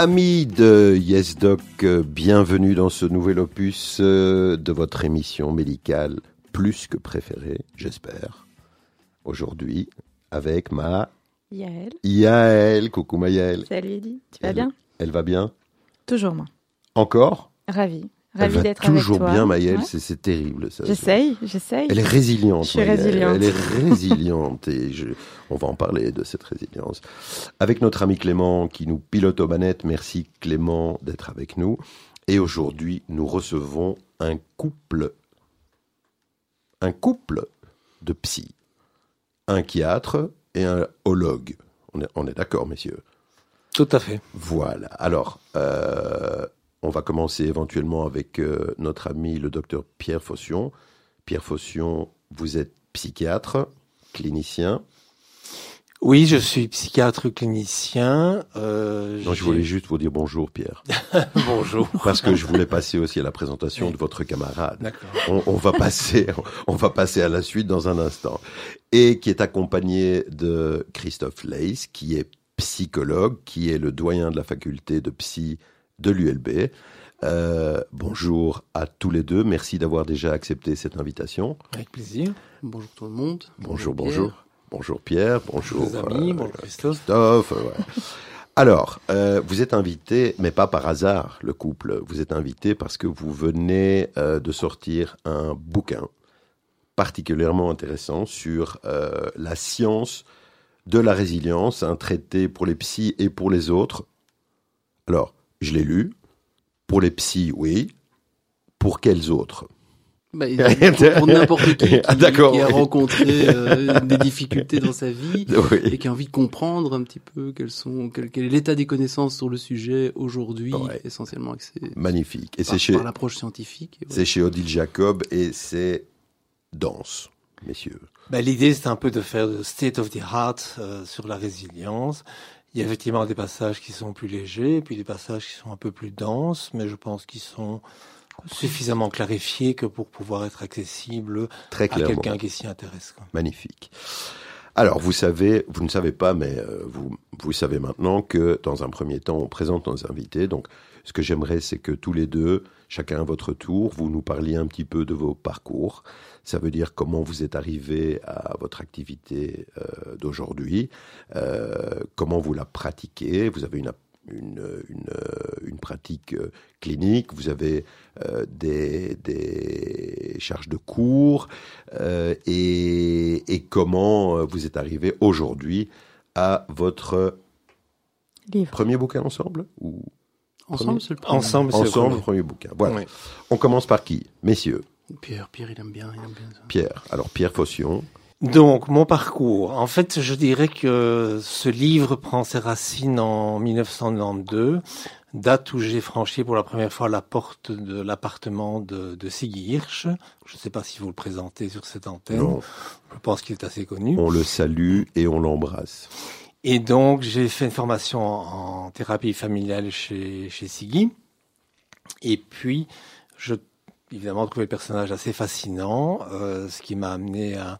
Amis de YesDoc, euh, bienvenue dans ce nouvel opus euh, de votre émission médicale plus que préférée, j'espère. Aujourd'hui, avec ma Yael. Yael. Coucou ma Yael. Salut Eddy, tu vas Elle- bien? Elle va bien? Toujours moi. Encore? Ravie. Elle va d'être avec toujours toi. bien, Maëlle, Ouais. c'est c'est terrible. ça. J'essaye, j'essaye. Elle est résiliente. Je suis Maëlle. résiliente. Elle est résiliente et je- on va en parler de cette résilience. Avec notre ami Clément qui nous pilote aux manettes. Merci Clément d'être avec nous. Et aujourd'hui, nous recevons un couple, un couple de psy, un chiatre et un hologue. On est, on est d'accord, messieurs? Tout à fait. Voilà. Alors, euh, on va commencer éventuellement avec euh, notre ami le docteur Pierre Faution. Pierre Faution, vous êtes psychiatre, clinicien. Oui, je suis psychiatre clinicien. Euh, Non, je voulais juste vous dire bonjour, Pierre, Bonjour. parce que je voulais passer aussi à la présentation de votre camarade. D'accord. On, on va passer, on va passer à la suite dans un instant, et qui est accompagné de Christophe Leys, qui est psychologue, qui est le doyen de la faculté de psy de l'ULB. Euh, bonjour à tous les deux. Merci d'avoir déjà accepté cette invitation. Avec plaisir. Bonjour tout le monde. Bonjour, Pierre. bonjour. Bonjour Pierre, bonjour Les amis, euh, bonjour Christophe. Christophe, ouais. Alors, euh, vous êtes invité, mais pas par hasard, le couple. Vous êtes invité parce que vous venez euh, de sortir un bouquin particulièrement intéressant sur euh, la science de la résilience, un traité pour les psys et pour les autres. Alors, je l'ai lu. Pour les psys, oui. Pour quels autres Bah, pour n'importe qui qui, Ah, d'accord, qui a oui. rencontré euh, des difficultés dans sa vie Oui. et qui a envie de comprendre un petit peu quels sont, quel, quel est l'état des connaissances sur le sujet aujourd'hui, Ouais. essentiellement Magnifique. Et par, c'est chez, par l'approche scientifique. C'est chez Odile Jacob et c'est dense, messieurs. Ben, L'idée, c'est un peu de faire le state of the art euh, sur la résilience. Il y a effectivement des passages qui sont plus légers, puis des passages qui sont un peu plus denses, mais je pense qu'ils sont suffisamment clarifiés que pour pouvoir être accessibles Très à quelqu'un qui s'y intéresse. Magnifique. Alors, vous savez, vous ne savez pas, mais euh, vous, vous savez maintenant que dans un premier temps, on présente nos invités. Donc, ce que j'aimerais, c'est que tous les deux, chacun à votre tour, vous nous parliez un petit peu de vos parcours. Ça veut dire comment vous êtes arrivé à votre activité euh, d'aujourd'hui, euh, comment vous la pratiquez. Vous avez une, une, une, euh, une pratique clinique, vous avez euh, des, des charges de cours, et, et comment vous êtes arrivé aujourd'hui à votre Livre. premier bouquin ensemble ou Ensemble, c'est le premier. Ensemble, c'est le ensemble premier. premier bouquin. Voilà. Oui. On commence par qui, messieurs? Pierre, Pierre, il aime bien, il aime bien ça. Pierre. Alors Pierre Faution. Donc, mon parcours. En fait, je dirais que ce livre prend ses racines en 1992, date où j'ai franchi pour la première fois la porte de l'appartement de, de Siggy Hirsch. Je ne sais pas si vous le présentez sur cette antenne. Non, Je pense qu'il est assez connu. on le salue et on l'embrasse. Et donc, j'ai fait une formation en, thérapie familiale chez, chez Siggy. Et puis, je, évidemment, trouvé le personnage assez fascinant, euh, ce qui m'a amené à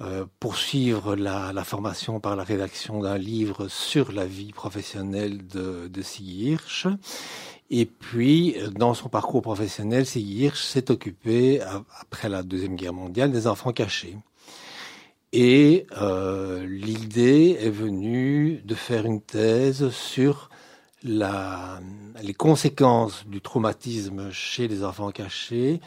euh, poursuivre la, la formation par la rédaction d'un livre sur la vie professionnelle de, de Siggy Hirsch. Et puis, dans son parcours professionnel, Siggy Hirsch s'est occupé, après la Deuxième Guerre mondiale, des enfants cachés. Et euh, l'idée est venue de faire une thèse sur les conséquences du traumatisme chez les enfants cachés,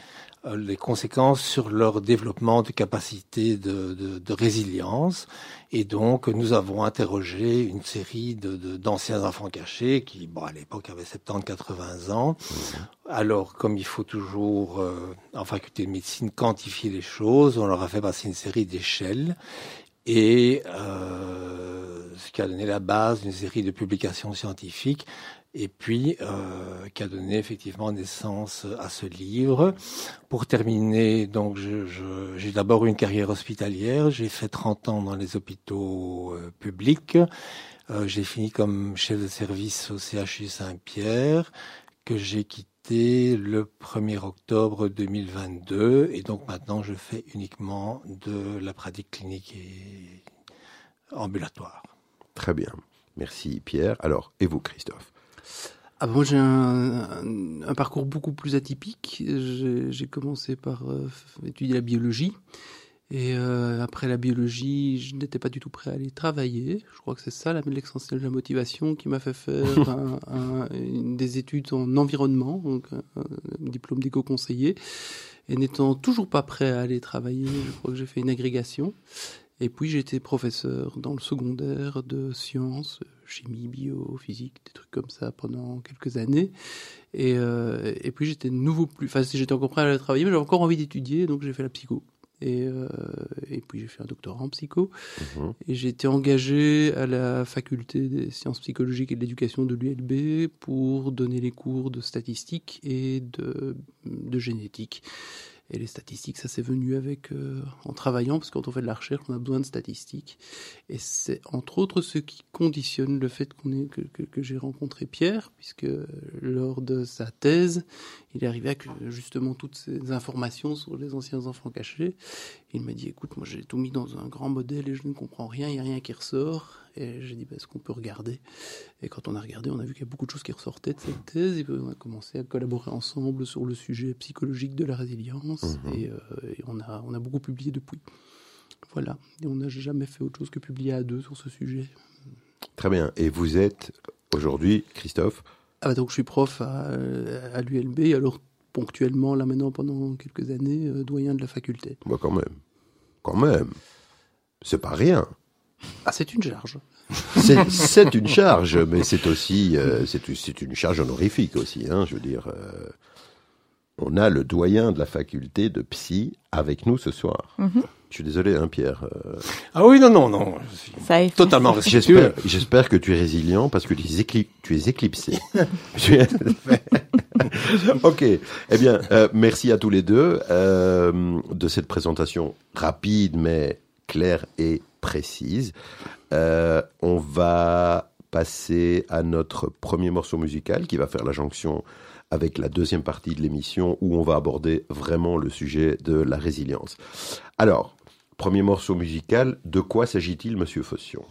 les conséquences sur leur développement de capacité de, de, de résilience. Et donc, nous avons interrogé une série de- de- d'anciens enfants cachés qui, bon, à l'époque, avaient 70-80 ans. Alors, comme il faut toujours, euh, en faculté de médecine, quantifier les choses, on leur a fait passer une série d'échelles. Et euh, ce qui a donné la base d'une série de publications scientifiques et puis euh, qui a donné effectivement naissance à ce livre. Pour terminer, donc je- je- j'ai d'abord une carrière hospitalière, j'ai fait 30 ans dans les hôpitaux euh, publics, Euh, j'ai fini comme chef de service au CHU Saint-Pierre, que j'ai quitté le 1er octobre 2022, et donc maintenant je fais uniquement de la pratique clinique et ambulatoire. Très bien. Merci Pierre. Alors, et vous Christophe? Ah, Moi, j'ai un, un, un, parcours beaucoup plus atypique. J'ai commencé par euh, étudier la biologie. Et euh, après la biologie, je n'étais pas du tout prêt à aller travailler. Je crois que c'est ça l'essentiel de la motivation qui m'a fait faire un, un, des études en environnement, donc un, diplôme d'éco-conseiller. Et n'étant toujours pas prêt à aller travailler, je crois que j'ai fait une agrégation. Et puis j'étais professeur dans le secondaire de sciences, chimie, bio, physique, des trucs comme ça pendant quelques années. Et, euh, et puis j'étais nouveau plus, enfin j'étais encore prêt à aller travailler, mais j'avais encore envie d'étudier, donc j'ai fait la psycho. Et, euh, et puis j'ai fait un doctorat en psycho. Mmh. Et j'ai été engagé à la faculté des sciences psychologiques et de l'éducation de l'ULB pour donner les cours de statistique et de, de génétique. Et les statistiques, ça s'est venu avec euh, en travaillant, parce que quand on fait de la recherche, on a besoin de statistiques. Et c'est entre autres ce qui conditionne le fait qu'on est, que, que, j'ai rencontré Pierre, puisque lors de sa thèse, il est arrivé avec justement toutes ces informations sur les anciens enfants cachés. Il m'a dit, écoute, moi j'ai tout mis dans un grand modèle et je ne comprends rien, il n'y a rien qui ressort. Et j'ai dit, bah, est-ce qu'on peut regarder? Et quand on a regardé, on a vu qu'il y a beaucoup de choses qui ressortaient de cette thèse. Et on a commencé à collaborer ensemble sur le sujet psychologique de la résilience. Mmh. Et, euh, et, on, a, on a beaucoup publié depuis. Voilà. Et on n'a jamais fait autre chose que publier à deux sur ce sujet. Très bien. Et vous êtes aujourd'hui, Christophe? Ah bah donc je suis prof à, à l'ULB, alors ponctuellement, là maintenant, pendant quelques années, euh, doyen de la faculté. Bah quand même. Quand même. C'est pas rien. Ah, c'est une charge. C'est une charge, mais c'est aussi euh, c'est une charge honorifique aussi. Hein, je veux dire, euh, on a le doyen de la faculté de psy avec nous ce soir. Mm -hmm. Je suis désolé, hein, Pierre. Euh... Ah oui, non, non, non. Ça est totalement respectueux. J'espère que tu es résilient parce que tu es, éclip tu es éclipsé. ok. Eh bien, euh, merci à tous les deux euh, de cette présentation rapide mais claire et précise. Euh, on va passer à notre premier morceau musical qui va faire la jonction avec la deuxième partie de l'émission où on va aborder vraiment le sujet de la résilience. Alors, premier morceau musical, de quoi s'agit-il, Monsieur Fossion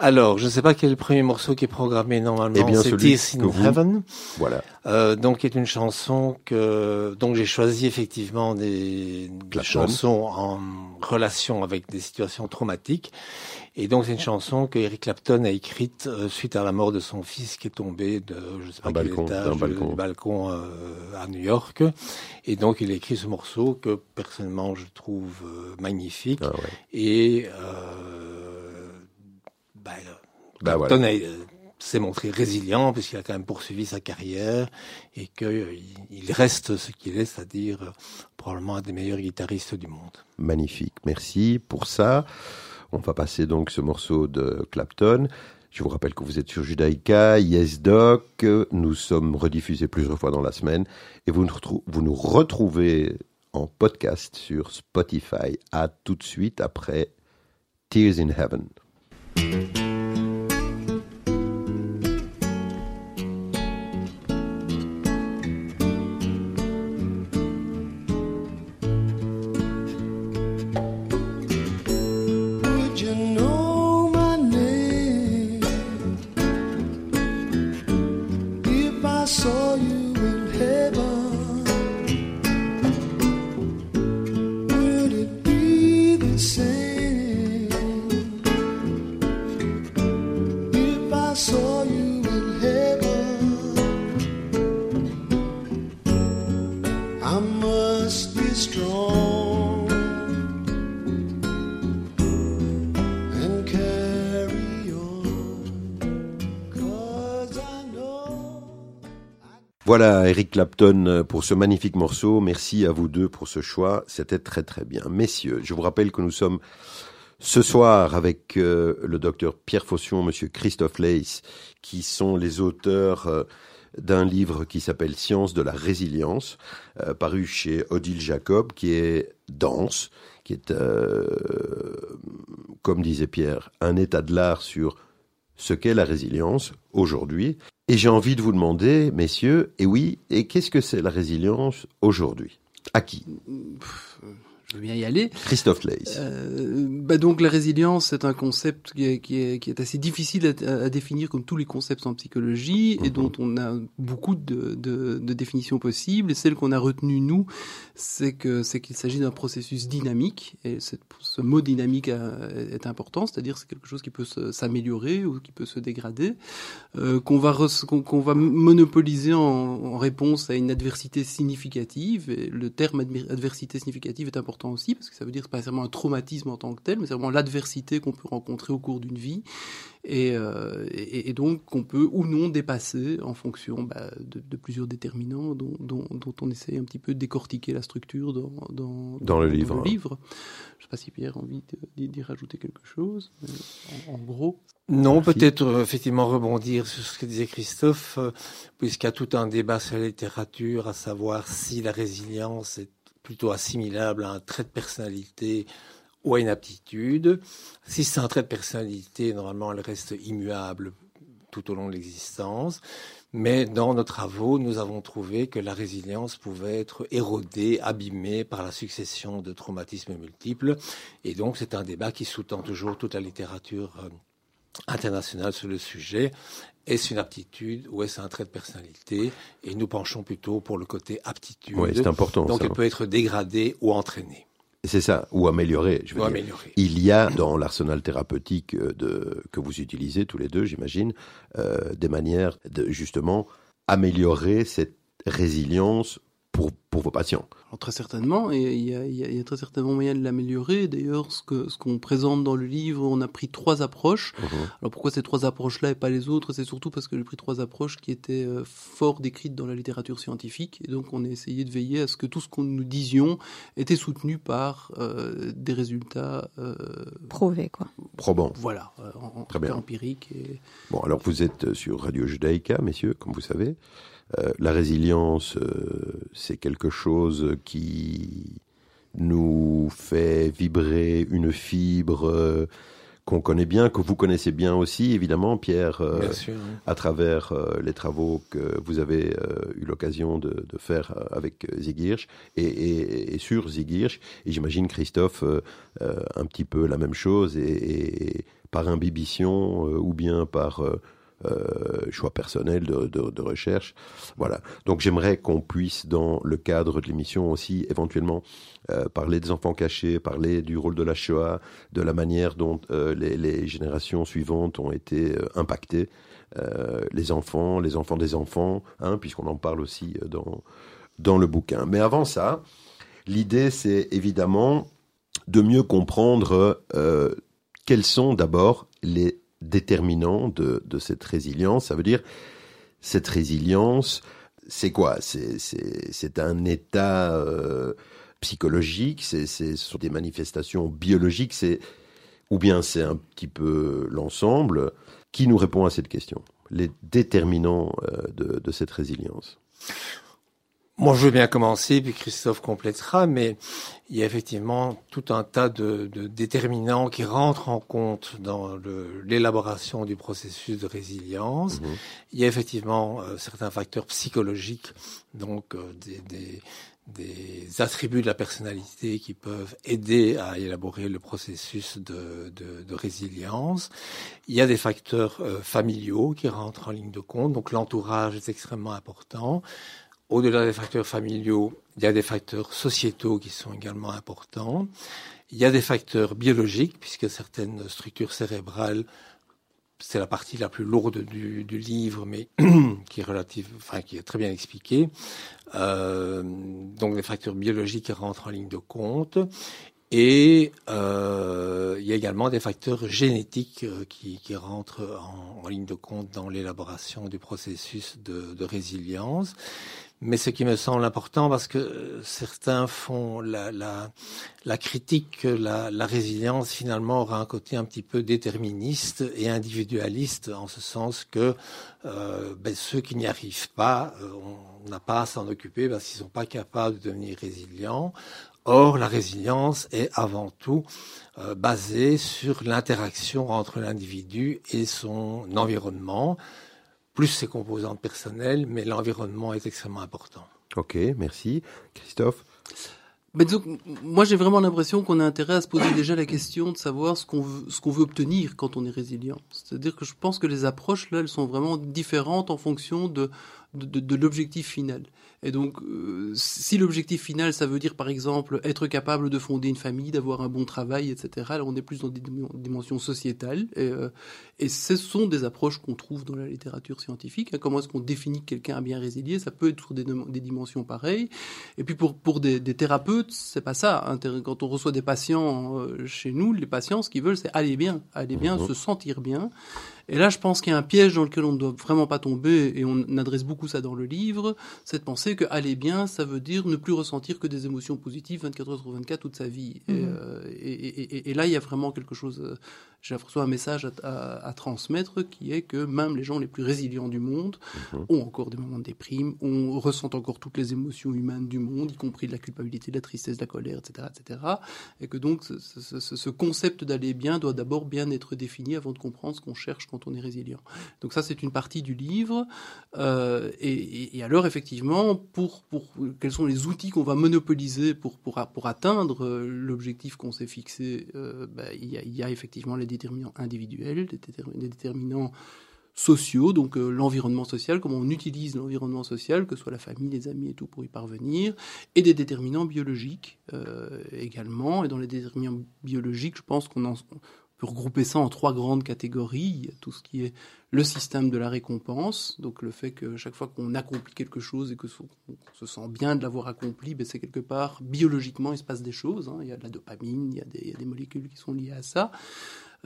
alors, je ne sais pas quel est le premier morceau qui est programmé normalement. Eh bien, c'est Tears in vous... Heaven. Voilà. Euh, donc, est une chanson que donc j'ai choisi effectivement des, des chansons en relation avec des situations traumatiques. Et donc, c'est une chanson que Eric Clapton a écrite euh, suite à la mort de son fils qui est tombé de je sais pas un quel balcon, étage, balcon, du balcon euh, à New York. Et donc, il a écrit ce morceau que personnellement je trouve euh, magnifique. Ah ouais. Et bah Clapton voilà. euh, s'est montré résilient puisqu'il a quand même poursuivi sa carrière et qu'il euh, reste ce qu'il est, c'est-à-dire euh, probablement un des meilleurs guitaristes du monde. Magnifique, merci pour ça. On va passer donc ce morceau de Clapton. Je vous rappelle que vous êtes sur Judaïka, Yes Doc, nous sommes rediffusés plusieurs fois dans la semaine et vous nous, vous nous retrouvez en podcast sur Spotify. À tout de suite après Tears in Heaven. Clapton pour ce magnifique morceau. Merci à vous deux pour ce choix. C'était très très bien. Messieurs, je vous rappelle que nous sommes ce soir avec euh, le docteur Pierre Fossion, monsieur Christophe Leys, qui sont les auteurs euh, d'un livre qui s'appelle Science de la résilience, euh, paru chez Odile Jacob, qui est dense, qui est, euh, comme disait Pierre, un état de l'art sur ce qu'est la résilience aujourd'hui. Et j'ai envie de vous demander, messieurs, et oui, et qu'est-ce que c'est la résilience aujourd'hui? À qui? Je veux bien y aller. Christophe Leys. Euh, bah donc la résilience, c'est un concept qui est, qui est, qui est assez difficile à, à, définir comme tous les concepts en psychologie et mhm. dont on a beaucoup de, de, de définitions possibles. Et celle qu'on a retenue nous, c'est que c'est qu'il s'agit d'un processus dynamique. Et ce mot dynamique est important, c'est-à-dire c'est quelque chose qui peut s'améliorer ou qui peut se dégrader, euh, qu'on va qu'on va monopoliser en, en réponse à une adversité significative. Et le terme adversité significative est important aussi, parce que ça veut dire que c'est pas seulement un traumatisme en tant que tel, mais c'est vraiment l'adversité qu'on peut rencontrer au cours d'une vie, et, euh, et, et, donc qu'on peut ou non dépasser en fonction bah, de, de, plusieurs déterminants dont, dont, dont, on essaie un petit peu de décortiquer la structure dans, dans, dans, le, livre. le livre. Je ne sais pas si Pierre a envie d'y rajouter quelque chose, en, en gros. Non, peut-être euh, effectivement rebondir sur ce que disait Christophe, euh, puisqu'il y a tout un débat sur la littérature, à savoir si la résilience est plutôt assimilable à un trait de personnalité ou à une aptitude. Si c'est un trait de personnalité, normalement, elle reste immuable tout au long de l'existence. Mais dans nos travaux, nous avons trouvé que la résilience pouvait être érodée, abîmée par la succession de traumatismes multiples. Et donc, c'est un débat qui sous-tend toujours toute la littérature euh, internationale sur le sujet. Est-ce une aptitude ou est-ce un trait de personnalité? Et nous penchons plutôt pour le côté aptitude. Oui, c'est important. Donc, ça. elle peut être dégradée ou entraînée. C'est ça, ou améliorée. Je veux ou dire. Il y a dans l'arsenal thérapeutique de, que vous utilisez tous les deux, j'imagine, euh, des manières de justement améliorer cette résilience pour, pour vos patients. Alors, très certainement, et il y a, il y a, il y a très certainement moyen de l'améliorer. D'ailleurs, ce que ce qu'on présente dans le livre, on a pris trois approches. Mhm. Alors pourquoi ces trois approches-là et pas les autres? C'est surtout parce que j'ai pris trois approches qui étaient euh, fort décrites dans la littérature scientifique, et donc on a essayé de veiller à ce que tout ce qu'on nous disions était soutenu par euh, des résultats euh, Prouvés, quoi. Probant. Voilà, euh, en, Très bien. empiriques. Et... Bon, alors vous êtes sur Radio Judaïka, messieurs, comme vous savez. Euh, la résilience, euh, c'est quelque chose qui nous fait vibrer une fibre euh, qu'on connaît bien, que vous connaissez bien aussi, évidemment, Pierre, Bien sûr. oui. à travers les travaux que vous avez eu l'occasion de, de faire avec Zigirch et, et, et sur Zigirch. Et j'imagine, Christophe, un petit peu la même chose, et, et par imbibition ou bien par choix personnel de, recherche. Voilà. Donc j'aimerais qu'on puisse, dans le cadre de l'émission aussi, éventuellement euh, parler des enfants cachés, parler du rôle de la Shoah, de la manière dont euh, les, générations suivantes ont été euh, impactées, euh, les enfants, les enfants des enfants, hein, puisqu'on en parle aussi euh, dans, dans le bouquin. Mais avant ça, l'idée c'est évidemment de mieux comprendre euh, quels sont d'abord les déterminants de, de cette résilience. Ça veut dire, cette résilience, c'est quoi? C'est- un état euh, psychologique, c'est ce sont des manifestations biologiques, ou bien c'est un petit peu l'ensemble? Qui nous répond à cette question? Les déterminants euh, de, de cette résilience? Moi, je veux bien commencer, puis Christophe complétera, mais il y a effectivement tout un tas de, de déterminants qui rentrent en compte dans l'élaboration du processus de résilience. Mhm. Il y a effectivement euh, certains facteurs psychologiques, donc euh, des, des, des attributs de la personnalité qui peuvent aider à élaborer le processus de, de, de résilience. Il y a des facteurs euh, familiaux qui rentrent en ligne de compte, donc l'entourage est extrêmement important. Au-delà des facteurs familiaux, il y a des facteurs sociétaux qui sont également importants. Il y a des facteurs biologiques, puisque certaines structures cérébrales, c'est la partie la plus lourde du, livre, mais qui est relative, qui est très bien expliquée. Euh, donc des facteurs biologiques rentrent en ligne de compte. Et euh, il y a également des facteurs génétiques euh, qui, rentrent en, ligne de compte dans l'élaboration du processus de résilience. Mais ce qui me semble important, parce que euh, certains font la, la, la critique que la, la résilience finalement aura un côté un petit peu déterministe et individualiste, en ce sens que euh, ben, ceux qui n'y arrivent pas, euh, on n'a pas à s'en occuper parce qu'ils sont pas capables de devenir résilients. Or, la résilience est avant tout basée sur l'interaction entre l'individu et son environnement, plus ses composantes personnelles, mais l'environnement est extrêmement important. Ok, merci. Christophe? Mais donc, moi, j'ai vraiment l'impression qu'on a intérêt à se poser déjà la question de savoir ce qu'on veut, ce qu'on veut obtenir quand on est résilient. C'est-à-dire que je pense que les approches là, elles sont vraiment différentes en fonction de de, de, de l'objectif final. Et donc, euh, si l'objectif final, ça veut dire par exemple être capable de fonder une famille, d'avoir un bon travail, etc., là on est plus dans des dimensions sociétales. Et, euh, et ce sont des approches qu'on trouve dans la littérature scientifique. Hein. Comment est-ce qu'on définit que quelqu'un a bien résilié? Ça peut être sur des, des dimensions pareilles. Et puis pour, pour des, des thérapeutes, c'est pas ça. Hein. Quand on reçoit des patients euh, chez nous, les patients, ce qu'ils veulent, c'est aller bien, aller bien, mmh. se sentir bien. Et là, je pense qu'il y a un piège dans lequel on ne doit vraiment pas tomber, et on adresse beaucoup ça dans le livre, c'est de penser que aller bien, ça veut dire ne plus ressentir que des émotions positives 24 heures sur 24 toute sa vie. Et, mmh. euh, et, et, et, là, il y a vraiment quelque chose, euh, j'ai reçu un message à, à, à, transmettre qui est que même les gens les plus résilients du monde mmh. ont encore des moments de déprime, on ressent encore toutes les émotions humaines du monde, y compris de la culpabilité, de la tristesse, de la colère, etc. etc. et que donc ce, ce, ce concept d'aller bien doit d'abord bien être défini avant de comprendre ce qu'on cherche quand on est résilient. Donc ça, c'est une partie du livre. Euh, et, et, alors, effectivement, pour, pour quels sont les outils qu'on va monopoliser pour, pour, pour atteindre euh, l'objectif qu'on s'est fixé, euh, ben, il, y a, effectivement les déterminants individuels, les déterminants sociaux, donc l'environnement social, comment on utilise l'environnement social, que ce soit la famille, les amis et tout pour y parvenir, et des déterminants biologiques également. Et dans les déterminants biologiques, je pense qu'on en, peut regrouper ça en trois grandes catégories. Il y a tout ce qui est le système de la récompense, donc le fait que chaque fois qu'on accomplit quelque chose et que se sent bien de l'avoir accompli, ben c'est quelque part biologiquement il se passe des choses. Hein. Il y a de la dopamine, il y a des molécules qui sont liées à ça.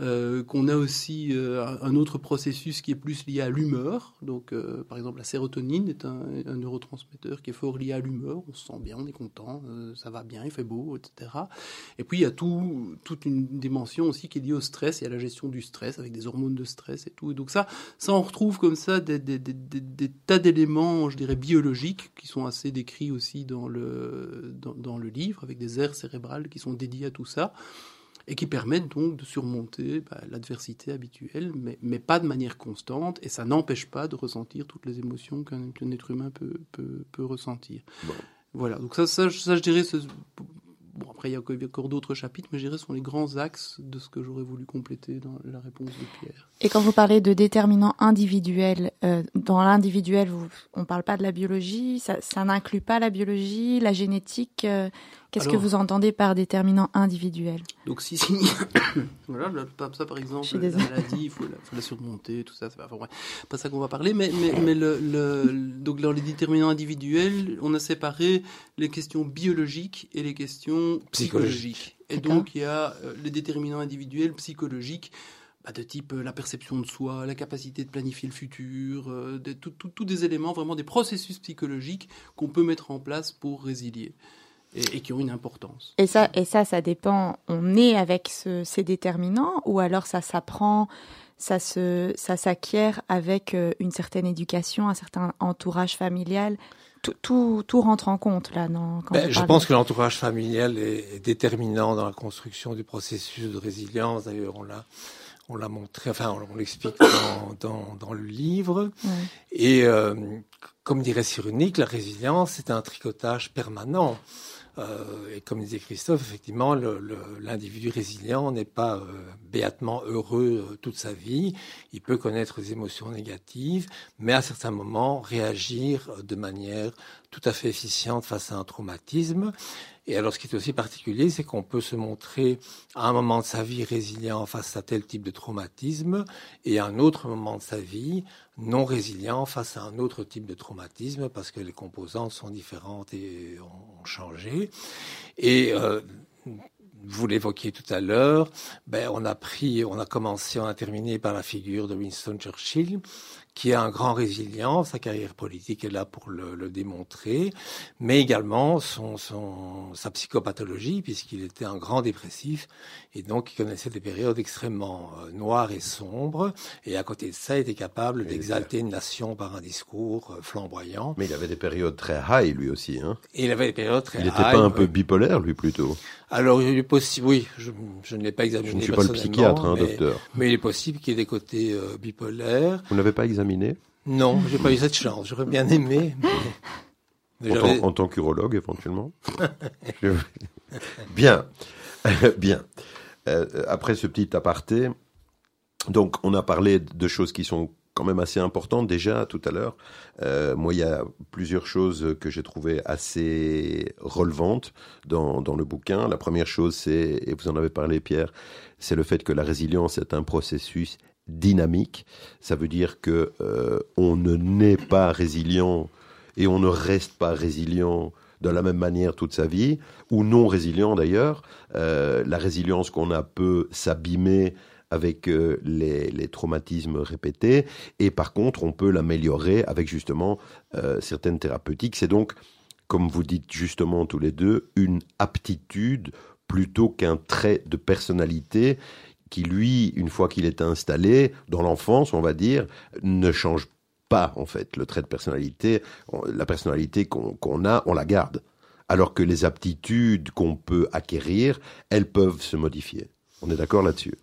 Euh, qu'on a aussi euh, un autre processus qui est plus lié à l'humeur. Donc, euh, par exemple, la sérotonine est un, un, neurotransmetteur qui est fort lié à l'humeur. On se sent bien, on est content, euh, ça va bien, il fait beau, etc. Et puis, il y a tout, toute une dimension aussi qui est liée au stress et à la gestion du stress avec des hormones de stress et tout. Et donc ça, ça on retrouve comme ça des, des, des, des tas d'éléments, je dirais, biologiques qui sont assez décrits aussi dans le, dans, dans le livre avec des aires cérébrales qui sont dédiées à tout ça et qui permettent donc de surmonter bah, l'adversité habituelle, mais, mais, pas de manière constante, et ça n'empêche pas de ressentir toutes les émotions qu'un qu être humain peut, peut, peut ressentir. Bon. Voilà, donc ça, ça, ça je dirais, Bon, après, il y a encore d'autres chapitres, mais je dirais ce sont les grands axes de ce que j'aurais voulu compléter dans la réponse de Pierre. Et quand vous parlez de déterminants individuels, euh, dans l'individuel, on ne parle pas de la biologie, ça, ça n'inclut pas la biologie, la génétique. Euh, Qu'est-ce que vous entendez par déterminant individuel Donc si, si voilà, ça par exemple, la maladie, il faut, faut, la surmonter, tout ça, c'est pas, enfin, ouais, pas ça qu'on va parler, mais, mais, mais le, le, donc dans les déterminants individuels, on a séparé les questions biologiques et les questions psychologiques. Et donc il y a euh, les déterminants individuels psychologiques bah, de type euh, la perception de soi, la capacité de planifier le futur, euh, tous tout, tout des éléments, vraiment des processus psychologiques qu'on peut mettre en place pour résilier et, et, qui ont une importance. Et ça, et ça, ça dépend. On est avec ce, ces déterminants ou alors ça s'apprend, ça se, ça s'acquiert avec euh, une certaine éducation, un certain entourage familial. Tout, rentre en compte là. Non, quand ben, je pense que l'entourage familial est, est, déterminant dans la construction du processus de résilience. D'ailleurs, on l'a on l'a montré, enfin on, l'explique dans, dans, dans, le livre. Ouais. Et euh, comme dirait Cyrunique, la résilience, c'est un tricotage permanent. Euh, et comme disait Christophe, effectivement, l'individu résilient n'est pas euh, béatement heureux euh, toute sa vie. Il peut connaître des émotions négatives, mais à certains moments réagir de manière tout à fait efficiente face à un traumatisme. Et alors, ce qui est aussi particulier, c'est qu'on peut se montrer à un moment de sa vie résilient face à tel type de traumatisme et à un autre moment de sa vie non résilient face à un autre type de traumatisme parce que les composantes sont différentes et ont changé. Et euh, vous l'évoquiez tout à l'heure, ben on a pris, on a commencé, on a terminé par la figure de Winston Churchill, qui est un grand résilient, sa carrière politique est là pour le, le démontrer, mais également son, son, sa psychopathologie, puisqu'il était un grand dépressif, et donc il connaissait des périodes extrêmement euh, noires et sombres, et à côté de ça, il était capable d'exalter une nation par un discours euh, flamboyant. Mais il avait des périodes très high, lui aussi. Hein et il avait des périodes très il high. Il n'était pas un peu bipolaire, lui, plutôt alors, il est possible, oui, je, je ne l'ai pas examiné. Je ne suis pas le psychiatre, hein, mais, docteur. Mais il est possible qu'il y ait des côtés euh, bipolaires. Vous n'avez pas examiné Non, j'ai pas eu cette chance. J'aurais bien aimé. Mais... en, tant, en tant qu'urologue, éventuellement. Bien, bien. Euh, après ce petit aparté, donc on a parlé de choses qui sont quand même assez importantes déjà tout à l'heure. Euh, moi, il y a plusieurs choses que j'ai trouvées assez relevantes dans, dans le bouquin. La première chose, c'est, et vous en avez parlé Pierre, c'est le fait que la résilience est un processus dynamique. Ça veut dire que euh, on ne naît pas résilient et on ne reste pas résilient de la même manière toute sa vie, ou non résilient d'ailleurs. Euh, la résilience qu'on a peut s'abîmer avec euh, les, traumatismes répétés, et par contre, on peut l'améliorer avec justement certaines thérapeutiques. C'est donc, comme vous dites justement tous les deux, une aptitude plutôt qu'un trait de personnalité qui, lui, une fois qu'il est installé, dans l'enfance, on va dire, ne change pas, en fait. Le trait de personnalité, la personnalité qu'on a, on la garde. Alors que les aptitudes qu'on peut acquérir, elles peuvent se modifier. On est d'accord là-dessus?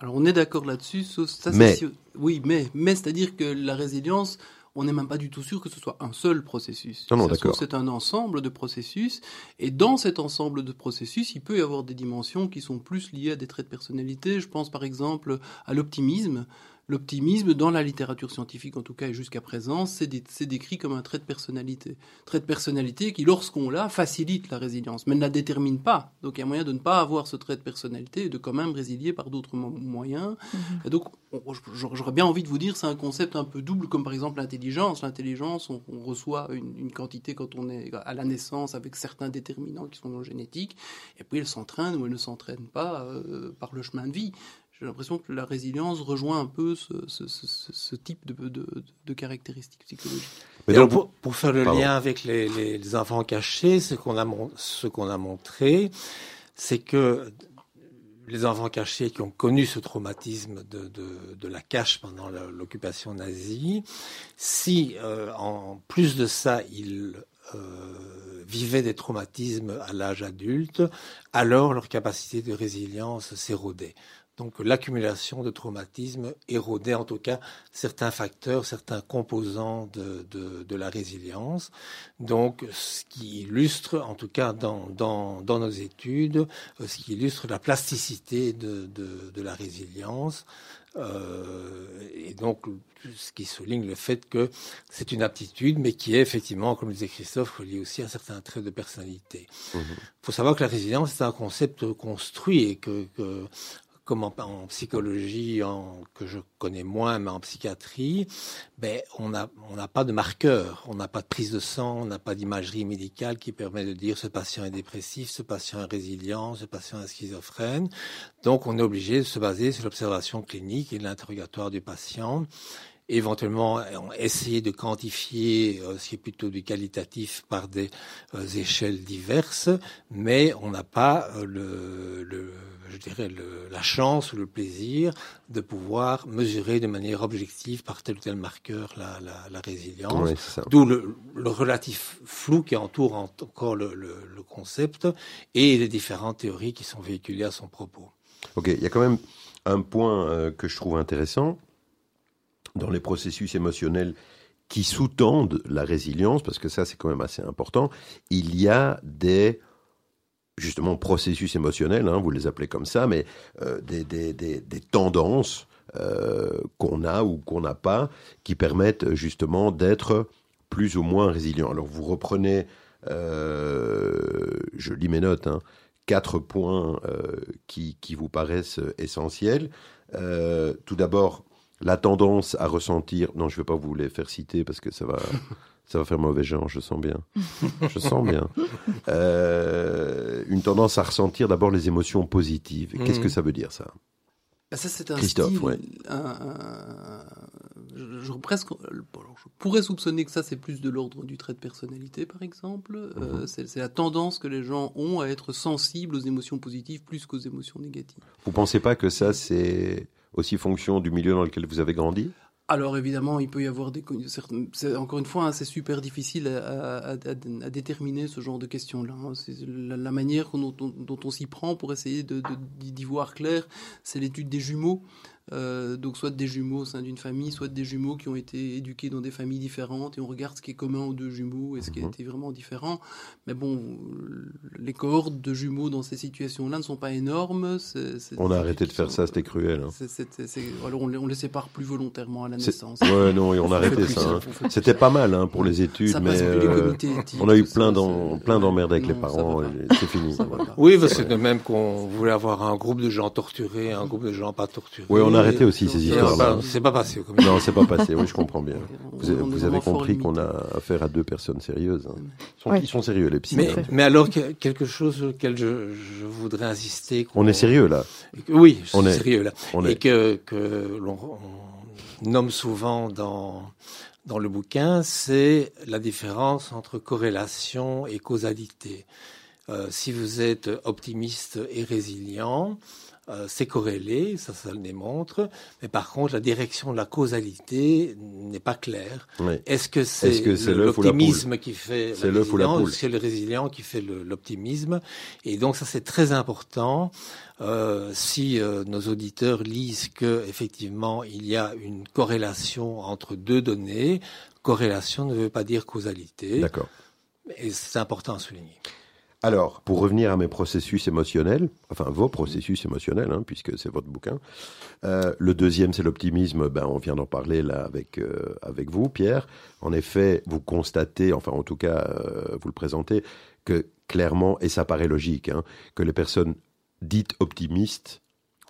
Alors on est d'accord là-dessus, ça, mais... Oui, mais, mais c'est-à-dire que la résilience, on n'est même pas du tout sûr que ce soit un seul processus. Non, non, d'accord. C'est un ensemble de processus, et dans cet ensemble de processus, il peut y avoir des dimensions qui sont plus liées à des traits de personnalité. Je pense par exemple à l'optimisme. L'optimisme, dans la littérature scientifique en tout cas et jusqu'à présent, c'est décrit comme un trait de personnalité. Trait de personnalité qui, lorsqu'on l'a, facilite la résilience, mais ne la détermine pas. Donc il y a moyen de ne pas avoir ce trait de personnalité et de quand même résilier par d'autres moyens. Mm-hmm. Et donc j'aurais bien envie de vous dire, c'est un concept un peu double, comme par exemple l'intelligence. L'intelligence, on, reçoit une, quantité quand on est à la naissance avec certains déterminants qui sont non génétiques, et puis elle s'entraîne ou elle ne s'entraîne pas euh, par le chemin de vie j'ai l'impression que la résilience rejoint un peu ce, type de, caractéristiques psychologiques. pour, faire le lien avec les, enfants cachés, ce qu'on a, qu'on a montré, c'est que les enfants cachés qui ont connu ce traumatisme de, la cache pendant l'occupation nazie, si euh, en plus de ça, ils euh, vivaient des traumatismes à l'âge adulte, alors leur capacité de résilience s'érodait. Donc l'accumulation de traumatismes érodait en tout cas certains facteurs, certains composants de, de, de, la résilience. Donc ce qui illustre, en tout cas dans, dans, dans nos études, euh, ce qui illustre la plasticité de, de la résilience. Euh, et donc, ce qui souligne le fait que c'est une aptitude, mais qui est effectivement, comme le disait Christophe, reliée aussi à un certain trait de personnalité. Il mmh faut savoir que la résilience, c'est un concept construit et que, que comme en, psychologie, que je connais moins, mais en psychiatrie, ben, on n'a pas de marqueur, on n'a pas de prise de sang, on n'a pas d'imagerie médicale qui permet de dire ce patient est dépressif, ce patient est résilient, ce patient est schizophrène. Donc on est obligé de se baser sur l'observation clinique et l'interrogatoire du patient éventuellement essayer de quantifier euh, ce qui est plutôt du qualitatif par des euh, échelles diverses, mais on n'a pas euh, le, je dirais, le, la chance ou le plaisir de pouvoir mesurer de manière objective par tel ou tel marqueur la, la, la résilience. D'où le, le, relatif flou qui entoure encore le, le, concept et les différentes théories qui sont véhiculées à son propos. Ok, il y a quand même un point que je trouve intéressant dans les processus émotionnels qui sous-tendent la résilience, parce que ça c'est quand même assez important, il y a des justement processus émotionnels, hein, vous les appelez comme ça, mais euh, des, tendances euh, qu'on a ou qu'on n'a pas, qui permettent justement d'être plus ou moins résilient. Alors vous reprenez, euh, je lis mes notes, hein, quatre points qui, vous paraissent essentiels. Tout d'abord, la tendance à ressentir. Non, je ne vais pas vous les faire citer parce que ça va, ça va faire mauvais genre. Je sens bien. Je sens bien. Euh, une tendance à ressentir d'abord les émotions positives. Qu'est-ce que mhm. ça veut dire ça? Bah, ça, c'est un Christophe, style, je, presque, je pourrais soupçonner que ça, c'est plus de l'ordre du trait de personnalité, par exemple. Euh, mhm. c'est la tendance que les gens ont à être sensibles aux émotions positives plus qu'aux émotions négatives. Vous pensez pas que ça, c'est aussi fonction du milieu dans lequel vous avez grandi? Alors évidemment, il peut y avoir des encore une fois, hein, c'est super difficile à, déterminer ce genre de questions-là. Hein. La, manière dont, on s'y prend pour essayer d'y voir clair, c'est l'étude des jumeaux. Euh, donc soit des jumeaux au sein d'une famille, soit des jumeaux qui ont été éduqués dans des familles différentes et on regarde ce qui est commun aux deux jumeaux et ce qui a Mhm. été vraiment différent. Mais bon, les cohortes de jumeaux dans ces situations-là ne sont pas énormes. c'est- c'est- On a arrêté de faire ça, c'était cruel. hein. c'est- c'est- c'est- alors on les, on les sépare plus volontairement à la C'est- naissance. Ouais, non, et on a On arrêté ça. hein. C'était pas mal hein, pour les études, Ça mais euh, éthiques, on a eu plein d'en- c'est- plein d'emmerdes avec les Non, parents. et. C'est fini. Voilà. Oui, parce que de même qu'on voulait avoir un groupe de gens torturés, un groupe de gens pas torturés. Oui, on a arrêté aussi ces histoires-là. C'est pas passé comme Non, c'est pas passé. Oui, je comprends bien. On- Vous, avez- vous compris qu'on a affaire à deux personnes sérieuses. hein. Ils, sont, Ouais. ils sont sérieux, les. Mais, hein. mais alors, que- quelque chose sur lequel je, je voudrais insister. On est sérieux là. Oui, je On est- sérieux là. On Et est. que, que l'on on nomme souvent dans, dans le bouquin, c'est la différence entre corrélation et causalité. Euh, si vous êtes optimiste et résilient, euh, c'est corrélé, ça, ça le démontre. Mais par contre, la direction de la causalité n'est pas claire. Est-ce que c'est ou la l'optimisme qui fait C'est ou C'est le résilient qui fait l'optimisme? Et donc ça, c'est très important. Euh, si euh, nos auditeurs lisent que effectivement il y a une corrélation entre deux données, corrélation ne veut pas dire causalité. D'accord. Et c'est important à souligner. Alors, pour revenir à mes processus émotionnels, enfin vos processus émotionnels, hein, puisque c'est votre bouquin. euh, le deuxième, c'est l'optimisme. Ben, on vient d'en parler là avec euh, avec vous, Pierre. En effet, vous constatez, enfin en tout cas, euh, vous le présentez, que clairement, et ça paraît logique, hein, que les personnes dites optimistes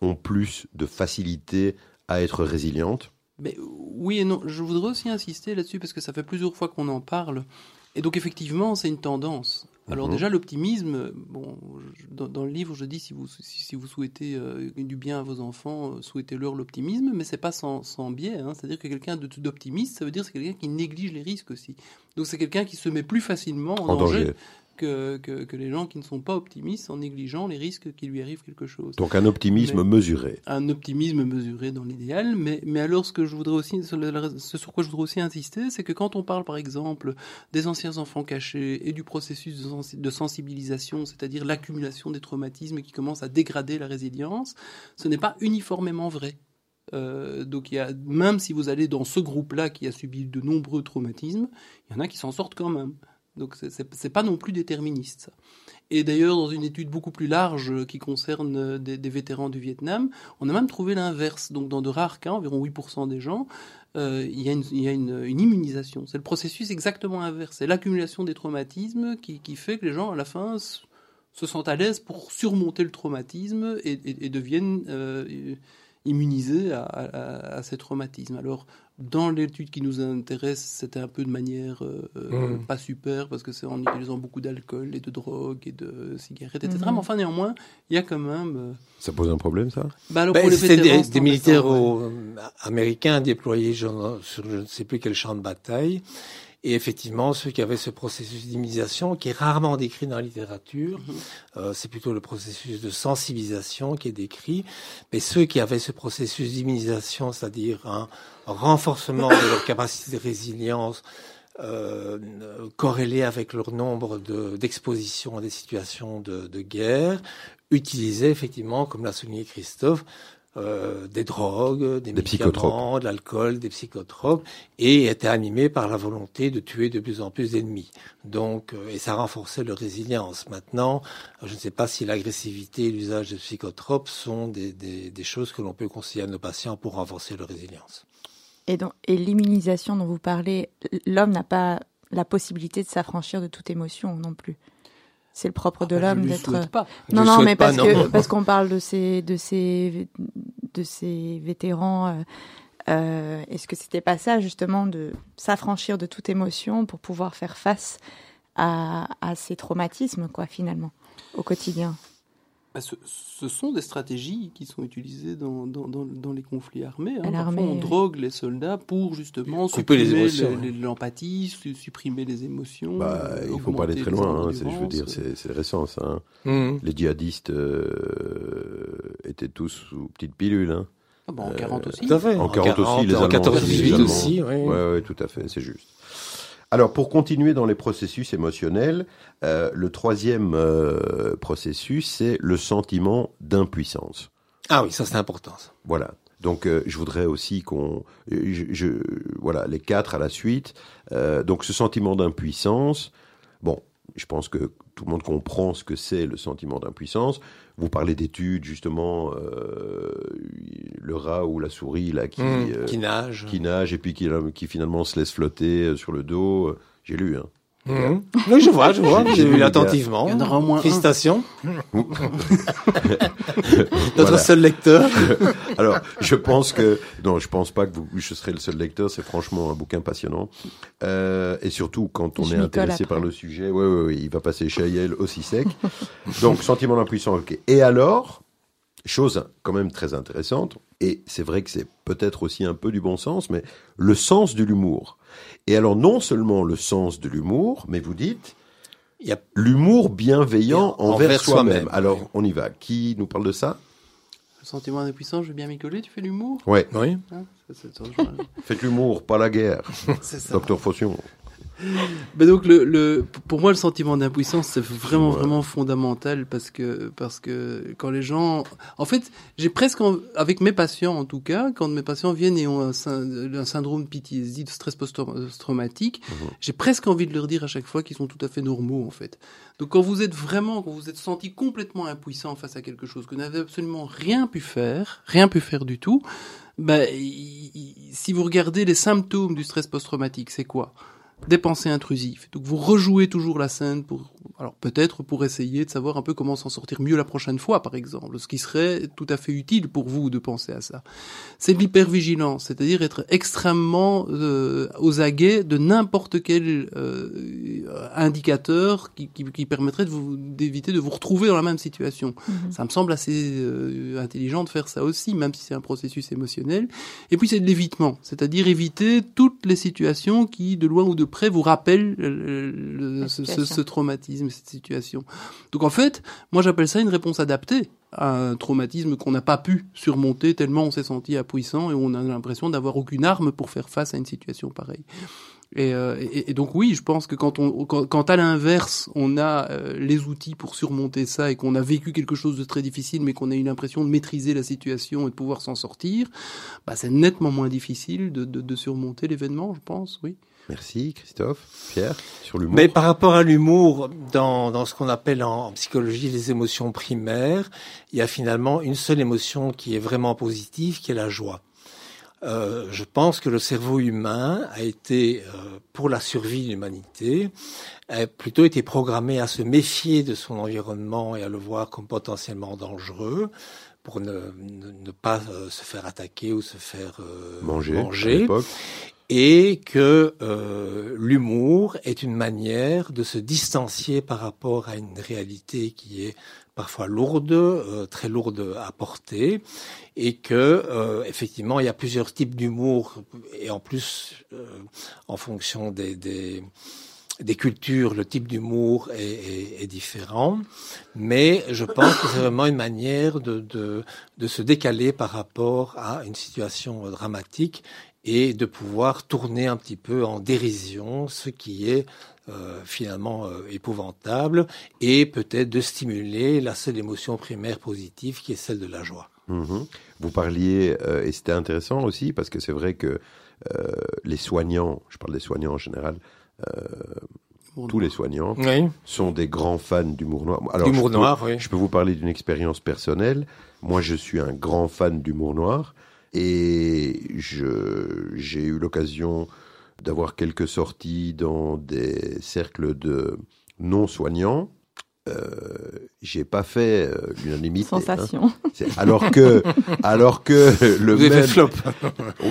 ont plus de facilité à être résilientes. Mais oui et non, je voudrais aussi insister là-dessus parce que ça fait plusieurs fois qu'on en parle. Et donc effectivement, c'est une tendance. Alors Mhm. déjà, l'optimisme, bon, je- dans, dans le livre, je dis si vous, si, si vous souhaitez euh, du bien à vos enfants, euh, souhaitez-leur l'optimisme, mais c'est pas sans, sans biais. hein. C'est-à-dire que quelqu'un de- d'optimiste, ça veut dire c'est quelqu'un qui néglige les risques aussi. Donc c'est quelqu'un qui se met plus facilement en, En danger. Que, que, que les gens qui ne sont pas optimistes en négligeant les risques qu'il lui arrive quelque chose Donc un optimisme Mais- mesuré. un optimisme mesuré dans l'idéal, mais, mais alors ce que je voudrais aussi, ce sur quoi je voudrais aussi insister, c'est que quand on parle par exemple des anciens enfants cachés et du processus de, sensi- de sensibilisation, c'est-à-dire l'accumulation des traumatismes qui commence à dégrader la résilience, ce n'est pas uniformément vrai. Euh, donc il y a, même si vous allez dans ce groupe-là qui a subi de nombreux traumatismes, il y en a qui s'en sortent quand même. Donc c'est- pas non plus déterministe. ça. Et d'ailleurs, dans une étude beaucoup plus large euh, qui concerne euh, des, vétérans du Vietnam, on a même trouvé l'inverse. Donc, dans de rares cas, environ 8% des gens, euh, il y a, une, immunisation. C'est le processus exactement inverse. C'est l'accumulation des traumatismes qui, fait que les gens, à la fin, se sentent à l'aise pour surmonter le traumatisme et, deviennent immunisés à- à ces traumatismes. Alors, dans l'étude qui nous intéresse, c'était un peu de manière euh, euh, Mhm. pas super parce que c'est en utilisant beaucoup d'alcool et de drogue et de cigarettes, etc. Mhm. Mais enfin, néanmoins, il y a quand même. euh, Ça pose un problème, ça? Bah alors, Ben, pour les C'était vétérans, des, c'est des militaires ouais. américains déployés sur je ne sais plus quel champ de bataille. Et effectivement, ceux qui avaient ce processus d'immunisation, qui est rarement décrit dans la littérature, Mhm. euh, c'est plutôt le processus de sensibilisation qui est décrit. Mais ceux qui avaient ce processus d'immunisation, c'est-à-dire un renforcement de leur capacité de résilience, euh, corrélé avec leur nombre de- d'expositions à des situations de, de guerre, utilisaient effectivement, comme l'a souligné Christophe, euh, des drogues, des, Des médicaments, psychotropes. de l'alcool, des psychotropes, et étaient animés par la volonté de tuer de plus en plus d'ennemis. Donc, euh, et ça renforçait leur résilience. Maintenant, je ne sais pas si l'agressivité et l'usage de psychotropes sont des, des, des choses que l'on peut conseiller à nos patients pour renforcer leur résilience. Et, donc- et l'immunisation dont vous parlez, l'homme n'a pas la possibilité de s'affranchir de toute émotion non plus. C'est le propre de Ah, je l'homme lui d'être. pas. Non, non, mais pas, parce non. que parce qu'on parle de ces de ces de ces vétérans. euh, euh, Est-ce que c'était pas ça justement de s'affranchir de toute émotion pour pouvoir faire face à, à ces traumatismes, quoi, finalement, au quotidien? Bah, ce, ce sont des stratégies qui sont utilisées dans, dans, dans, dans les conflits armés. hein. Parfois, on oui. drogue les soldats pour justement Couper supprimer hein. les- l'empathie, su- supprimer les émotions. Bah, euh, il faut pas aller très loin. hein, c'est- je veux dire, euh. c'est récent, ça. hein. Mhm. Les djihadistes euh, étaient tous sous petite pilule. Hein. Ah bah, en 40 aussi. Tout à fait. En 40 aussi, les en Allemands 14 aussi, les 18 Allemands. aussi, oui. Ouais, ouais, tout à fait, c'est juste. Alors, pour continuer dans les processus émotionnels, euh, le troisième euh, processus, c'est le sentiment d'impuissance. Ah oui, ça c'est important. Voilà. Donc, euh, je voudrais aussi qu'on, je, je, voilà, les quatre à la suite. Euh, donc, ce sentiment d'impuissance. Bon, je pense que tout le monde comprend ce que c'est le sentiment d'impuissance. Vous parlez d'études, justement, euh, le rat ou la souris là qui, Mmh, euh, qui nage. qui nage et puis qui, qui finalement se laisse flotter euh, sur le dos. J'ai lu. Hein. Mmh. Oui, je vois, je vois. J'ai vu attentivement. Il y en aura au moins. Félicitations. Notre Voilà. seul lecteur. Alors, je pense que non, je pense pas que vous, je serai le seul lecteur. C'est franchement un bouquin passionnant, euh, et surtout quand on Je est intéressé par le sujet. Ouais, ouais, ouais, il va passer chez Yael aussi sec. Donc, sentiment d'impuissance. ok. Et alors, chose quand même très intéressante, et c'est vrai que c'est peut-être aussi un peu du bon sens, mais le sens de l'humour. Et alors, non seulement le sens de l'humour, mais vous dites Il y a l'humour bienveillant envers, envers soi-même. Alors, on y va. Qui nous parle de ça? Le sentiment d'impuissance, je vais bien m'y coller, tu fais l'humour? Ouais. Oui. Hein je- Faites l'humour, pas la guerre. C'est ça. Docteur Faution. Ben donc le, le, pour moi le sentiment d'impuissance c'est vraiment vraiment fondamental parce que parce que quand les gens en fait j'ai presque en- avec mes patients en tout cas quand mes patients viennent et ont un, syn- un syndrome PTSD de stress post-traumatique Mhm. j'ai presque envie de leur dire à chaque fois qu'ils sont tout à fait normaux en fait. Donc quand vous êtes vraiment quand vous êtes senti complètement impuissant face à quelque chose que vous n'avez absolument rien pu faire rien pu faire du tout ben, il- si vous regardez les symptômes du stress post-traumatique, c'est quoi? Des pensées intrusives. Donc vous rejouez toujours la scène pour, alors peut-être pour essayer de savoir un peu comment s'en sortir mieux la prochaine fois, par exemple. Ce qui serait tout à fait utile pour vous de penser à ça. C'est de l'hypervigilance, c'est-à-dire être extrêmement euh, aux aguets de n'importe quel euh, indicateur qui, qui, qui permettrait de vous d'éviter de vous retrouver dans la même situation. Mhm. Ça me semble assez euh, intelligent de faire ça aussi, même si c'est un processus émotionnel. Et puis c'est de l'évitement, c'est-à-dire éviter toutes les situations qui, de loin ou de près, vous rappellent euh, le- ce, ce traumatisme, cette situation. Donc en fait, moi j'appelle ça une réponse adaptée à un traumatisme qu'on n'a pas pu surmonter tellement on s'est senti impuissant et on a l'impression d'avoir aucune arme pour faire face à une situation pareille. Et, euh, donc oui, je pense que quand on, quand, à l'inverse, on a euh, les outils pour surmonter ça et qu'on a vécu quelque chose de très difficile, mais qu'on a eu l'impression de maîtriser la situation et de pouvoir s'en sortir, bah, c'est nettement moins difficile de, de surmonter l'événement, je pense, oui. Merci Christophe. Pierre, sur l'humour. Mais par rapport à l'humour, dans, dans ce qu'on appelle en, en psychologie les émotions primaires, il y a finalement une seule émotion qui est vraiment positive, qui est la joie. Euh, je pense que le cerveau humain a été, euh, pour la survie de l'humanité, a plutôt été programmé à se méfier de son environnement et à le voir comme potentiellement dangereux pour ne, ne, ne pas euh, se faire attaquer ou se faire euh, manger. Et que euh, l'humour est une manière de se distancier par rapport à une réalité qui est parfois lourde, euh, très lourde à porter, et que euh, effectivement il y a plusieurs types d'humour et en plus euh, en fonction des, des des cultures, le type d'humour est, est, est, différent, mais je pense que c'est vraiment une manière de, de, de se décaler par rapport à une situation dramatique et de pouvoir tourner un petit peu en dérision ce qui est euh, finalement euh, épouvantable et peut-être de stimuler la seule émotion primaire positive qui est celle de la joie. Mmh. Vous parliez, euh, et c'était intéressant aussi, parce que c'est vrai que euh, les soignants, je parle des soignants en général, euh, tous les soignants oui. sont des grands fans d'humour noir. Alors, d'humour je peux, noir, oui. Je peux vous parler d'une expérience personnelle. Moi, je suis un grand fan d'humour noir et je, j'ai eu l'occasion d'avoir quelques sorties dans des cercles de non-soignants. Euh, j'ai pas fait euh, l'unanimité. Sensation. Hein. Alors que, alors que le Vous avez même fait flop. oh,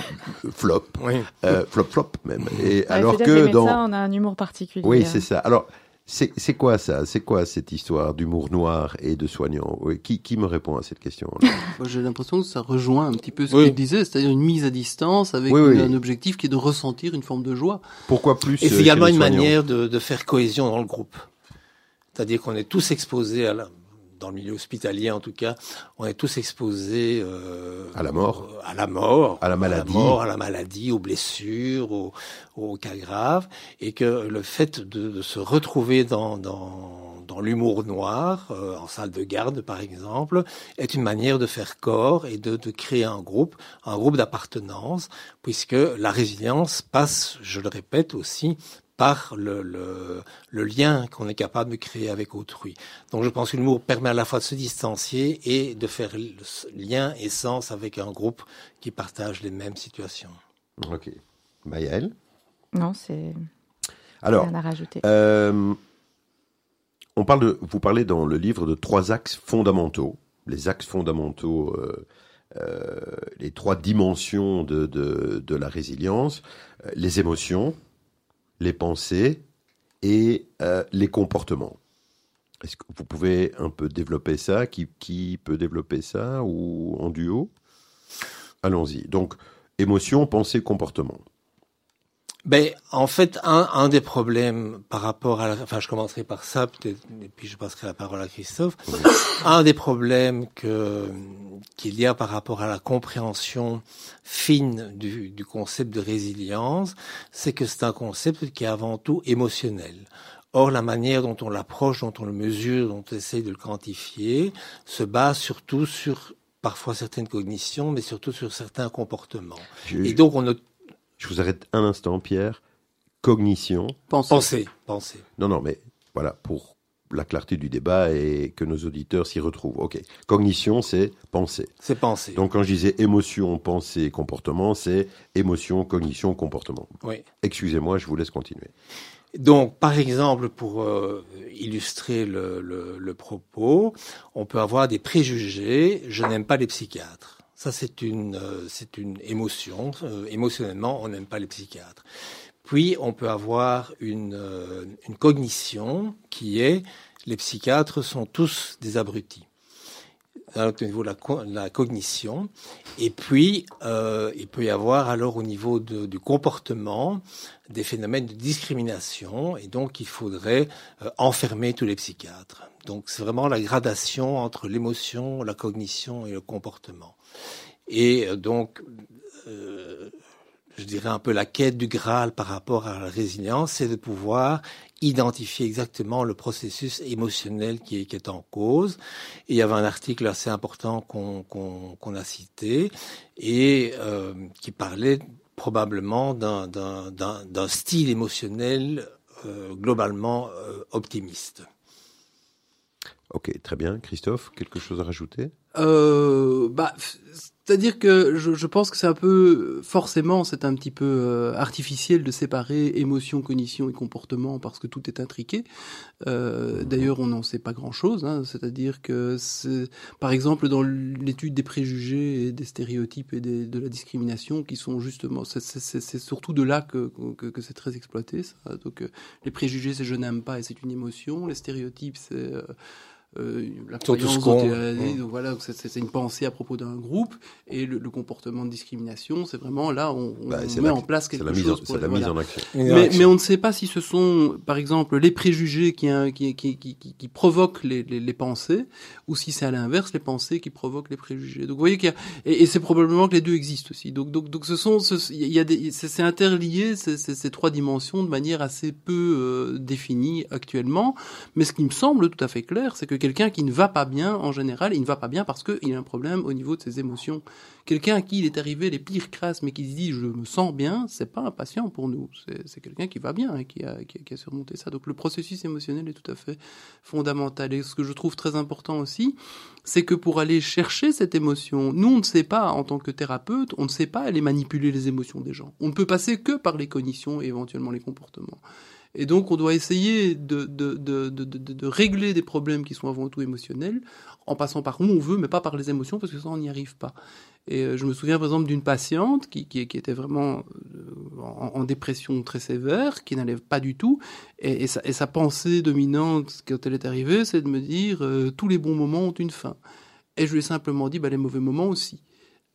flop, oui. euh, flop flop même. Et Ouais, alors que, dans, médecins, on a un humour particulier. oui, hein. c'est ça. Alors, c'est c'est quoi ça? C'est quoi cette histoire d'humour noir et de soignant? Oui, qui, qui me répond à cette question? J'ai l'impression que ça rejoint un petit peu ce Oui. qu'il disait, c'est-à-dire une mise à distance avec Oui, oui. un objectif qui est de ressentir une forme de joie. Pourquoi plus Et euh, c'est également une manière de, de faire cohésion dans le groupe. C'est-à-dire qu'on est tous exposés à la, dans le milieu hospitalier en tout cas, on est tous exposés à la mort, à la mort, à la maladie, à la, mort, à la maladie, aux blessures, aux, aux, cas graves, et que le fait de, de se retrouver dans, dans dans l'humour noir, euh, en salle de garde par exemple, est une manière de faire corps et de, de créer un groupe, un groupe d'appartenance, puisque la résilience passe, je le répète aussi, par le, le, le lien qu'on est capable de créer avec autrui. Donc je pense que l'humour permet à la fois de se distancier et de faire lien et sens avec un groupe qui partage les mêmes situations. Ok. Maëlle? Non, c'est... Alors, rien à rajouter. Euh, on parle de, vous parlez dans le livre de trois axes fondamentaux, les axes fondamentaux, euh, euh, les trois dimensions de, de, de la résilience, euh, les émotions, les pensées et euh, les comportements. Est-ce que vous pouvez un peu développer ça? Qui, qui peut développer ça ou en duo? Allons-y. Donc, émotion, pensée, comportement. Ben, en fait, un, un des problèmes par rapport à, la, enfin, je commencerai par ça, peut-être, et puis je passerai la parole à Christophe. un des problèmes que qu'il y a par rapport à la compréhension fine du, du concept de résilience, c'est que c'est un concept qui est avant tout émotionnel. Or, la manière dont on l'approche, dont on le mesure, dont on essaye de le quantifier, se base surtout sur parfois certaines cognitions, mais surtout sur certains comportements. Et donc, on a je vous arrête un instant, Pierre. Cognition. Pensez. pensé, pensé. Non, non, mais voilà, pour la clarté du débat et que nos auditeurs s'y retrouvent. Ok. Cognition, c'est penser. C'est pensé. Donc, quand je disais émotion, pensée, comportement, c'est émotion, cognition, comportement. oui. Excusez-moi, je vous laisse continuer. Donc, par exemple, pour euh, illustrer le, le, le propos, on peut avoir des préjugés. Je n'aime pas les psychiatres. Ça, c'est une, euh, c'est une émotion. Euh, émotionnellement, on n'aime pas les psychiatres. Puis, on peut avoir une, euh, une cognition qui est les psychiatres sont tous des abrutis. Au niveau de la, la cognition. Et puis, euh, il peut y avoir alors au niveau de, du comportement des phénomènes de discrimination. Et donc, il faudrait euh, enfermer tous les psychiatres. Donc, c'est vraiment la gradation entre l'émotion, la cognition et le comportement. Et donc, euh, je dirais un peu la quête du Graal par rapport à la résilience, c'est de pouvoir identifier exactement le processus émotionnel qui est, en cause. Et il y avait un article assez important qu'on a cité et euh, qui parlait probablement d'un style émotionnel euh, globalement euh, optimiste. Ok, très bien. Christophe, quelque chose à rajouter? Euh, bah, c'est-à-dire que je, je, pense que c'est un peu, forcément, c'est un petit peu euh, artificiel de séparer émotion, cognition et comportement parce que tout est intriqué. Euh, D'ailleurs, on n'en sait pas grand-chose. Hein, C'est-à-dire que, par exemple, dans l'étude des préjugés et des stéréotypes et de la discrimination, qui sont justement, c'est surtout de là que, que, que c'est très exploité. Ça. Donc, euh, les préjugés, c'est je n'aime pas et c'est une émotion. Les stéréotypes, c'est euh, la croyance mmh. donc voilà, c'est une pensée à propos d'un groupe et le, le, comportement de discrimination, c'est vraiment là on, bah, on met en place quelque la chose. C'est la mise en action. Mais, mais, on ne sait pas si ce sont, par exemple, les préjugés qui, qui, qui, qui, qui provoquent les, les, les, pensées ou si c'est à l'inverse les pensées qui provoquent les préjugés. Donc vous voyez qu'il y a et, et c'est probablement que les deux existent aussi. Donc donc donc ce sont il y a des c'est interlié ces, ces, ces, trois dimensions de manière assez peu euh, définie actuellement. Mais ce qui me semble tout à fait clair, c'est que quelqu'un qui ne va pas bien, en général, il ne va pas bien parce qu'il a un problème au niveau de ses émotions. Quelqu'un à qui il est arrivé les pires crasses, mais qui se dit je me sens bien, c'est pas un patient pour nous. C'est quelqu'un qui va bien, hein, qui, a, qui, a, qui, a, surmonté ça. Donc le processus émotionnel est tout à fait fondamental. Et ce que je trouve très important aussi, c'est que pour aller chercher cette émotion, nous on ne sait pas, en tant que thérapeute, on ne sait pas aller manipuler les émotions des gens. On ne peut passer que par les cognitions et éventuellement les comportements. Et donc, on doit essayer de, de, de, de, régler des problèmes qui sont avant tout émotionnels, en passant par où on veut, mais pas par les émotions, parce que ça, on n'y arrive pas. Et je me souviens, par exemple, d'une patiente qui, qui, était vraiment en, en, dépression très sévère, qui n'allait pas du tout, et, et, sa, et, sa, pensée dominante, quand elle est arrivée, c'est de me dire euh, tous les bons moments ont une fin. Et je lui ai simplement dit bah, les mauvais moments aussi.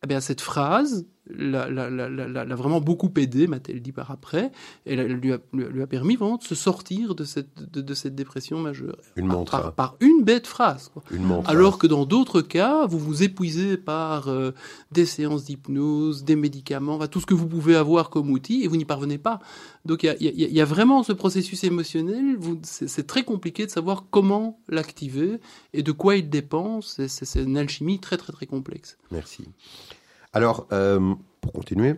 Eh bien, cette phrase, l'a, l'a, l'a, l'a, l'a vraiment beaucoup aidé, m'a-t-elle dit par après, et elle lui a, lui a permis vraiment de se sortir de cette, de, de cette dépression majeure. Une Par- mantra. Par, par une bête phrase. Quoi. Une mantra. Alors que dans d'autres cas, vous vous épuisez par euh, des séances d'hypnose, des médicaments, enfin, tout ce que vous pouvez avoir comme outil, et vous n'y parvenez pas. Donc il y a, y y vraiment ce processus émotionnel, vous- c'est c'est très compliqué de savoir comment l'activer et de quoi il dépend. C'est- C'est c'est une alchimie très très très complexe. Merci. Alors, euh, pour continuer,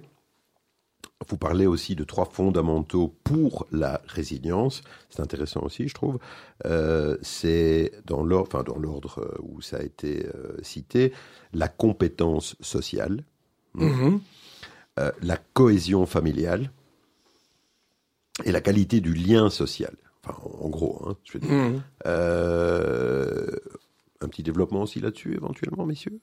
vous parlez aussi de trois fondamentaux pour la résilience. C'est intéressant aussi, je trouve. Euh, c'est dans l'ordre, enfin dans l'ordre euh, où ça a été euh, cité, la compétence sociale, Mhm. euh, la cohésion familiale et la qualité du lien social. Enfin, en en gros, hein, je veux dire. Mhm. Un petit développement aussi là-dessus, éventuellement, messieurs?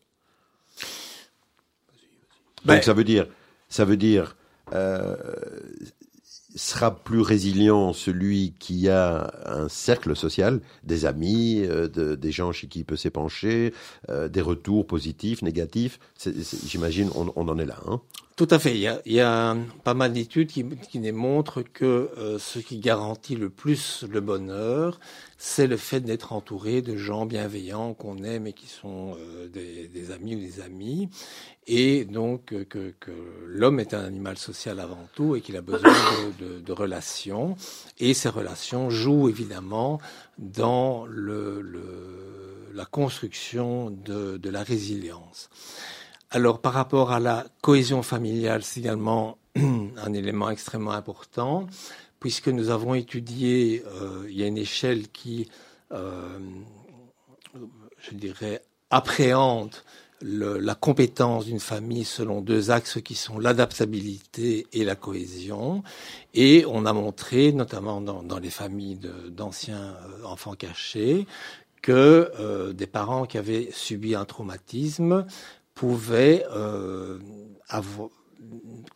Ben- Donc ça veut dire, ça veut dire, euh, sera plus résilient celui qui a un cercle social, des amis, euh, de- des gens chez qui il peut s'épancher, euh, des retours positifs, négatifs. J'imagine, on, on en est là. Hein Tout à fait. Il y a, il y a pas mal d'études qui, qui démontrent que euh, ce qui garantit le plus le bonheur, c'est le fait d'être entouré de gens bienveillants qu'on aime et qui sont euh, des, amis ou des amis. Et donc euh, que, l'homme est un animal social avant tout et qu'il a besoin de, relations. Et ces relations jouent évidemment dans la construction de la résilience. Alors, par rapport à la cohésion familiale, c'est également un élément extrêmement important, puisque nous avons étudié, euh, il y a une échelle qui, euh, je dirais, appréhende la compétence d'une famille selon deux axes qui sont l'adaptabilité et la cohésion. Et on a montré, notamment dans, les familles d'anciens euh, enfants cachés, que des parents qui avaient subi un traumatisme pouvaient euh, avoir,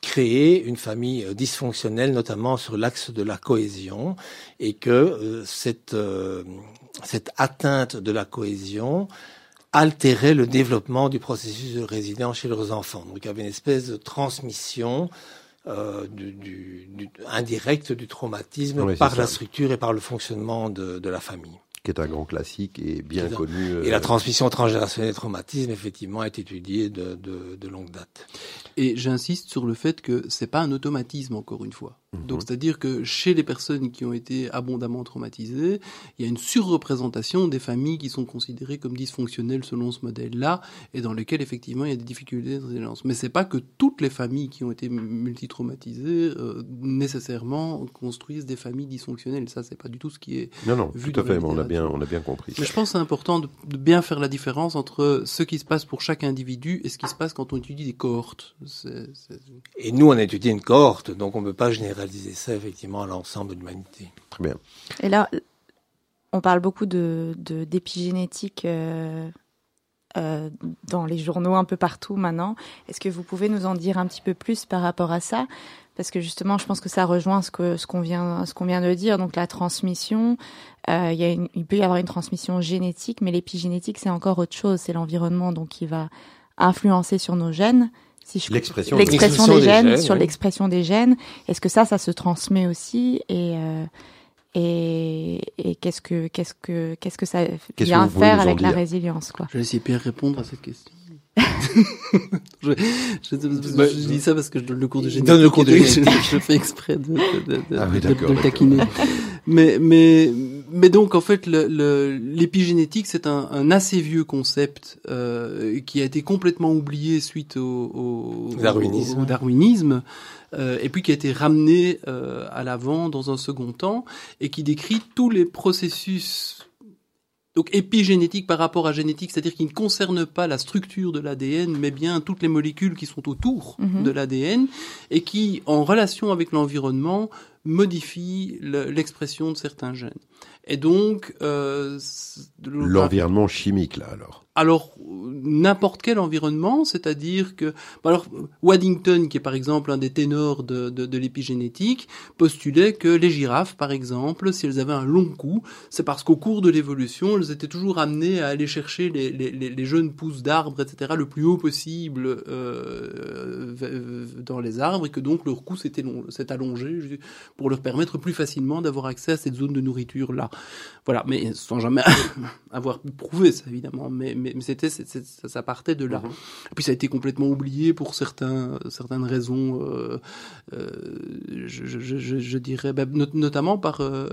créer une famille euh, dysfonctionnelle, notamment sur l'axe de la cohésion, et que euh, cette, euh, cette atteinte de la cohésion altérait le développement du processus de résilience chez leurs enfants. Donc il y avait une espèce de transmission euh, du, du, du, indirecte du traumatisme Oui, par la structure et par le fonctionnement de, de la famille. Qui est un grand classique et bien connu. euh, Et la transmission transgénérationnelle des traumatismes, effectivement, est étudiée de, de, de longue date. Et j'insiste sur le fait que c'est pas un automatisme encore une fois. Mhm. Donc c'est-à-dire que chez les personnes qui ont été abondamment traumatisées, il y a une surreprésentation des familles qui sont considérées comme dysfonctionnelles selon ce modèle-là et dans lesquelles effectivement il y a des difficultés de résilience. Mais c'est pas que toutes les familles qui ont été multitraumatisées euh, nécessairement construisent des familles dysfonctionnelles. Ça c'est pas du tout ce qui est Non, non, vu tout à fait, on a bien, on a bien compris. mais ça. je pense que c'est important de, de bien faire la différence entre ce qui se passe pour chaque individu et ce qui se passe quand on étudie des cohortes. C'est- c'est- Et nous, on a étudié une cohorte, donc on ne peut pas généraliser ça, effectivement, à l'ensemble de l'humanité. Très bien. Et là, on parle beaucoup de de- d'épigénétique euh, euh, dans les journaux un peu partout maintenant. Est-ce que vous pouvez nous en dire un petit peu plus par rapport à ça? Parce que justement, je pense que ça rejoint ce que ce qu'on vient ce qu'on vient de dire. Donc la transmission, euh, il y a une- il peut y avoir une transmission génétique, mais l'épigénétique c'est encore autre chose. C'est l'environnement donc qui va influencer sur nos gènes. Si je L'expression l'expression des des, gènes. Des gènes, sur l'expression des gènes. Est-ce que ça, ça se transmet aussi? Et euh, et, et qu'est-ce que qu'est-ce que qu'est-ce que ça vient pouvez faire avec la résilience quoi? Je vais essayer de bien répondre à cette question. je, je, je- Bah, je dis ça parce que je donne le cours de génétique. donne le cours de et donc génétique. Je, fais exprès de, de, de, Ah oui, de- taquiner. Mais, mais, mais donc, en fait, l'épigénétique, c'est un, un assez vieux concept euh, qui a été complètement oublié suite au, au, Darwinisme. au- au darwinisme, euh, et puis qui a été ramené euh, à l'avant dans un second temps, et qui décrit tous les processus donc épigénétique par rapport à génétique, c'est-à-dire qui ne concerne pas la structure de l'ADN, mais bien toutes les molécules qui sont autour Mhm. de l'ADN et qui, en relation avec l'environnement, modifient le- l'expression de certains gènes. Et donc, euh, L'environnement chimique, là, alors. Alors n'importe quel environnement, c'est-à-dire que, bah alors, Waddington, qui est par exemple un des ténors de, de, de l'épigénétique, postulait que les girafes, par exemple, si elles avaient un long cou, c'est parce qu'au cours de l'évolution, elles étaient toujours amenées à aller chercher les, les, les jeunes pousses d'arbres, etc., le plus haut possible euh, dans les arbres, et que donc leur cou s'est allongé pour leur permettre plus facilement d'avoir accès à cette zone de nourriture là. Voilà, mais sans jamais avoir prouvé ça évidemment, mais, c'était ça, partait de là. Et puis ça a été complètement oublié pour certains, certaines raisons, euh, euh, je, je, je, je, dirais, bah, notamment par, euh,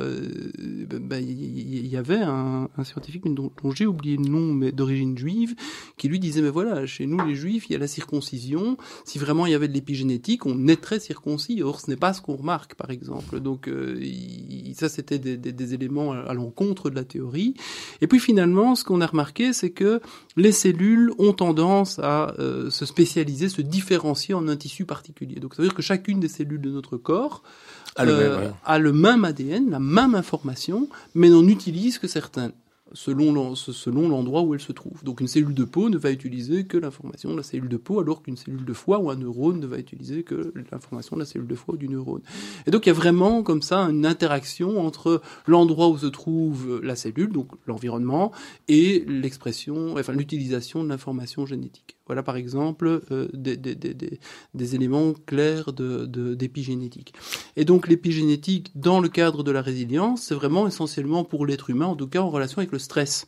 bah, il y, avait un, un scientifique dont, dont j'ai oublié le nom, mais d'origine juive, qui lui disait, mais voilà, chez nous les juifs, il y a la circoncision. Si vraiment il y avait de l'épigénétique, on naîtrait circoncis. Or, ce n'est pas ce qu'on remarque, par exemple. Donc, ça, c'était des, des, des éléments à l'encontre de la théorie. Et puis finalement, ce qu'on a remarqué, c'est que les cellules ont tendance à euh, se spécialiser, se différencier en un tissu particulier. Donc ça veut dire que chacune des cellules de notre corps a, le, même, a le même ADN, la même information, mais n'en utilise que certaines selon l'endroit où elle se trouve. Donc une cellule de peau ne va utiliser que l'information de la cellule de peau, alors qu'une cellule de foie ou un neurone ne va utiliser que l'information de la cellule de foie ou du neurone. Et donc il y a vraiment comme ça une interaction entre l'endroit où se trouve la cellule, donc l'environnement, et l'expression, enfin l'utilisation de l'information génétique. Voilà par exemple euh, des, des, des, des, éléments clairs d'épigénétique. De, et donc l'épigénétique, dans le cadre de la résilience, c'est vraiment essentiellement pour l'être humain, en tout cas en relation avec le stress.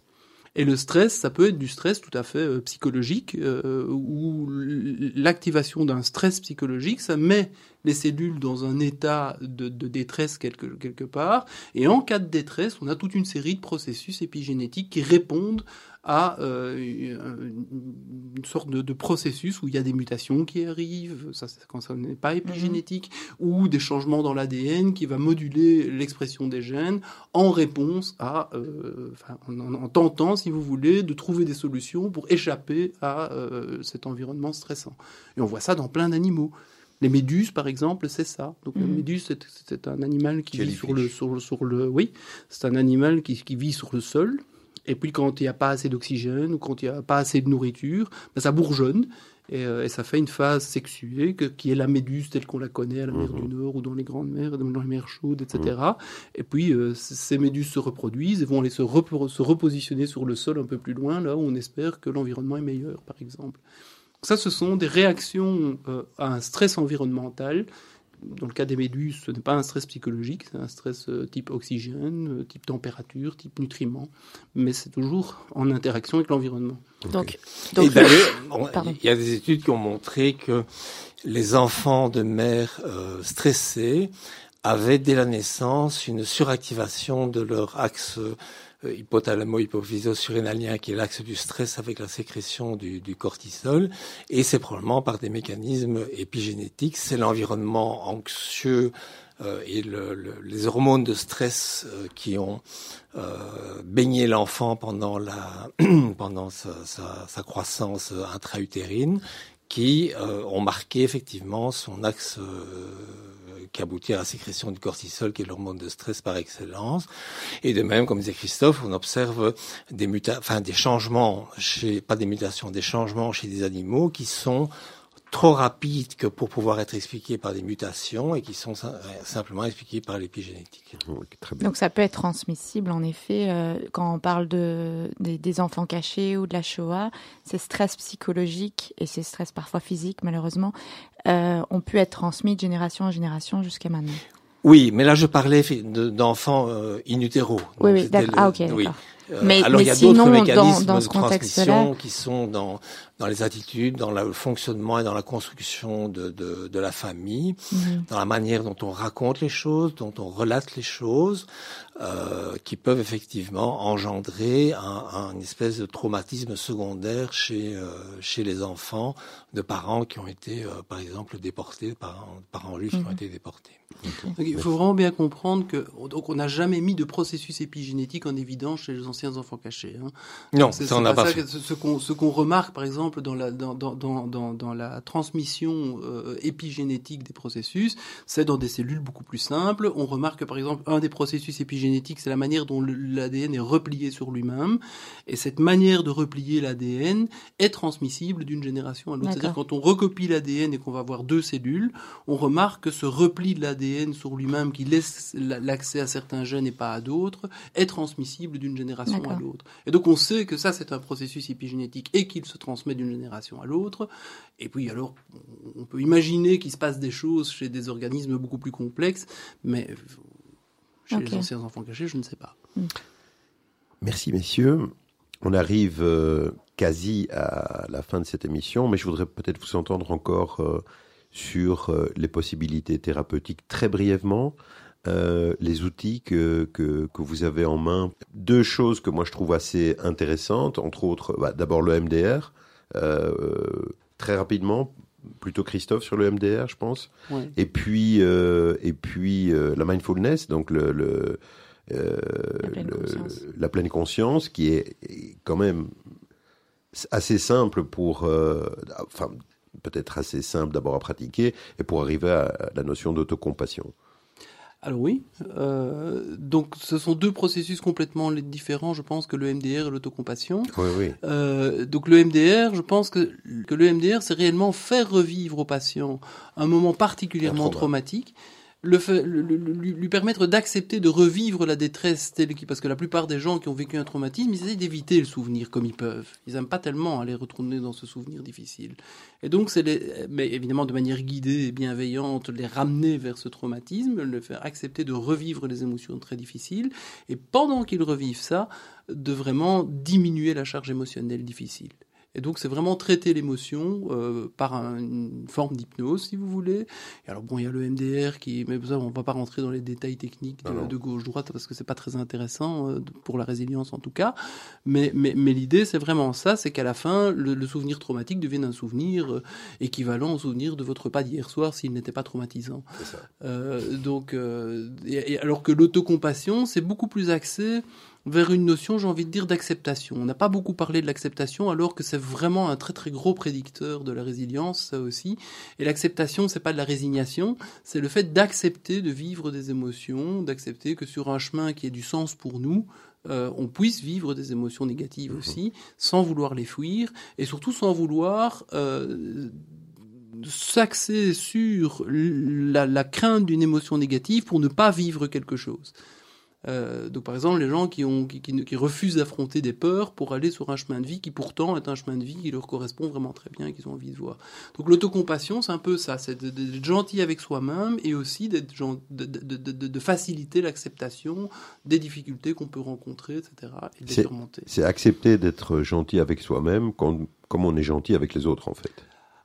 Et le stress, ça peut être du stress tout à fait euh, psychologique, euh, où l'activation d'un stress psychologique, ça met les cellules dans un état de, détresse quelque, quelque part. Et en cas de détresse, on a toute une série de processus épigénétiques qui répondent à euh, une sorte de, de, processus où il y a des mutations qui arrivent, ça, quand ça n'est pas épigénétique, mm-hmm. ou des changements dans l'ADN qui va moduler l'expression des gènes en réponse à, euh, enfin, en, en, tentant, si vous voulez, de trouver des solutions pour échapper à euh, cet environnement stressant. Et on voit ça dans plein d'animaux. Les méduses, par exemple, c'est ça. Donc, mmh. la méduse, c'est un animal qui vit sur le, sur, sur le, oui, c'est un animal qui, qui, vit sur le sol. Et puis, quand il n'y a pas assez d'oxygène ou quand il n'y a pas assez de nourriture, ben, ça bourgeonne. Et, euh, et, ça fait une phase sexuée que, qui est la méduse telle qu'on la connaît à la mer mmh. du Nord ou dans les grandes mers, dans les mers chaudes, etc. Mmh. Et puis euh, ces méduses se reproduisent et vont aller se repositionner sur le sol un peu plus loin, là où on espère que l'environnement est meilleur, par exemple. Ça, ce sont des réactions euh, à un stress environnemental. Dans le cas des méduses, ce n'est pas un stress psychologique, c'est un stress euh, type oxygène, euh, type température, type nutriments, mais c'est toujours en interaction avec l'environnement. Donc, donc il y a des études qui ont montré que les enfants de mères euh, stressées avaient dès la naissance une suractivation de leur axe euh, hypothalamo-hypophyso-surrénalien, qui est l'axe du stress avec la sécrétion du, cortisol, et c'est probablement par des mécanismes épigénétiques. C'est l'environnement anxieux euh, et le, le, les hormones de stress euh, qui ont euh, baigné l'enfant pendant la pendant sa, sa, sa croissance intra-utérine, qui euh, ont marqué effectivement son axe qui aboutit à la sécrétion du cortisol, qui est l'hormone de stress par excellence. Et de même, comme disait Christophe, on observe des muta enfin des changements chez, pas des mutations, des changements chez des animaux qui sont trop rapides que pour pouvoir être expliqués par des mutations et qui sont simplement expliqués par l'épigénétique. Donc ça peut être transmissible en effet euh, quand on parle de, des, des, enfants cachés ou de la Shoah, ces stress psychologiques et ces stress parfois physiques malheureusement euh, ont pu être transmis de génération en génération jusqu'à maintenant. Oui, mais là je parlais d'enfants euh, in utero. Oui, oui, d'accord. Ah, ok, oui. Euh, mais, alors mais il y a d'autres mécanismes dans, dans de transmission qui sont dans dans les attitudes, dans le fonctionnement et dans la construction de, de, de la famille, -hmm. dans la manière dont on raconte les choses, dont on relate les choses, euh, qui peuvent effectivement engendrer un, un espèce de traumatisme secondaire chez, euh, chez les enfants de parents qui ont été, euh, par exemple, déportés, parents, parents juifs qui ont été déportés. Il faut vraiment bien comprendre que donc on n'a jamais mis de processus épigénétique en évidence chez les anciens enfants cachés. Hein. Non, C'est- ça on n'a pas ça fait. que- ce qu'on ce qu'on remarque, par exemple, dans la, dans, dans, dans, la transmission euh, épigénétique des processus, c'est dans des cellules beaucoup plus simples. On remarque que, par exemple, un des processus épigénétiques, c'est la manière dont l'ADN est replié sur lui-même. Et cette manière de replier l'ADN est transmissible d'une génération à l'autre. C'est-à-dire quand on recopie l'ADN et qu'on va avoir deux cellules, on remarque que ce repli de l'ADN sur lui-même qui laisse la- l'accès à certains gènes et pas à d'autres est transmissible d'une génération à l'autre. Et donc on sait que ça c'est un processus épigénétique et qu'il se transmet d'une génération à l'autre. Et puis alors on peut imaginer qu'il se passe des choses chez des organismes beaucoup plus complexes, mais chez Ok. les anciens enfants cachés, je ne sais pas. Merci messieurs. On arrive euh, quasi à la fin de cette émission, mais je voudrais peut-être vous entendre encore euh, sur euh, les possibilités thérapeutiques très brièvement, euh, les outils que, que, que vous avez en main. Deux choses que moi je trouve assez intéressantes, entre autres, bah, d'abord le MDR, euh, très rapidement, plutôt Christophe sur le MDR, je pense. Ouais. Et puis, euh, et puis la mindfulness, donc le, le, La pleine le- conscience. la pleine conscience, qui est quand même assez simple pour, enfin peut-être assez simple d'abord à pratiquer, et pour arriver à la notion d'autocompassion. Alors oui, euh, donc ce sont deux processus complètement différents, je pense, que le MDR et l'autocompassion. Oui, oui. Euh, donc le MDR, je pense que, que le MDR, c'est réellement faire revivre au patient un moment particulièrement traumatique, le, le- lui, lui permettre d'accepter de revivre la détresse telle qu'il, parce que la plupart des gens qui ont vécu un traumatisme, ils essaient d'éviter le souvenir comme ils peuvent. Ils n'aiment pas tellement aller retourner dans ce souvenir difficile. Et donc c'est les, mais évidemment de manière guidée et bienveillante, les ramener vers ce traumatisme, le faire accepter de revivre les émotions très difficiles, et pendant qu'ils revivent ça, de vraiment diminuer la charge émotionnelle difficile. Et donc c'est vraiment traiter l'émotion euh, par un- une forme d'hypnose, si vous voulez. Et alors bon, il y a le MDR qui, mais ça, on va pas rentrer dans les détails techniques de, gauche-droite parce que c'est pas très intéressant euh, pour la résilience en tout cas. Mais, mais, mais l'idée c'est vraiment ça, c'est qu'à la fin, le, le souvenir traumatique devienne un souvenir euh, équivalent au souvenir de votre pas d'hier soir s'il n'était pas traumatisant. Ça. Euh, donc, euh, et- et alors que l'autocompassion, c'est beaucoup plus axé vers une notion, j'ai envie de dire, d'acceptation. On n'a pas beaucoup parlé de l'acceptation, alors que c'est vraiment un très très gros prédicteur de la résilience, ça aussi. Et l'acceptation, c'est pas de la résignation, c'est le fait d'accepter de vivre des émotions, d'accepter que sur un chemin qui ait du sens pour nous, euh, on puisse vivre des émotions négatives aussi, sans vouloir les fuir, et surtout sans vouloir euh, s'axer sur la, la crainte d'une émotion négative pour ne pas vivre quelque chose. Euh, donc par exemple les gens qui, ont, qui, qui, ne- qui refusent d'affronter des peurs pour aller sur un chemin de vie qui pourtant est un chemin de vie qui leur correspond vraiment très bien et qu'ils ont envie de voir. Donc l'autocompassion c'est un peu ça, c'est d'être gentil avec soi-même et aussi d'être de, de, de, de- de faciliter l'acceptation des difficultés qu'on peut rencontrer, etc. et de les C'est- surmonter. C'est accepter d'être gentil avec soi-même comme, comme on est gentil avec les autres, en fait.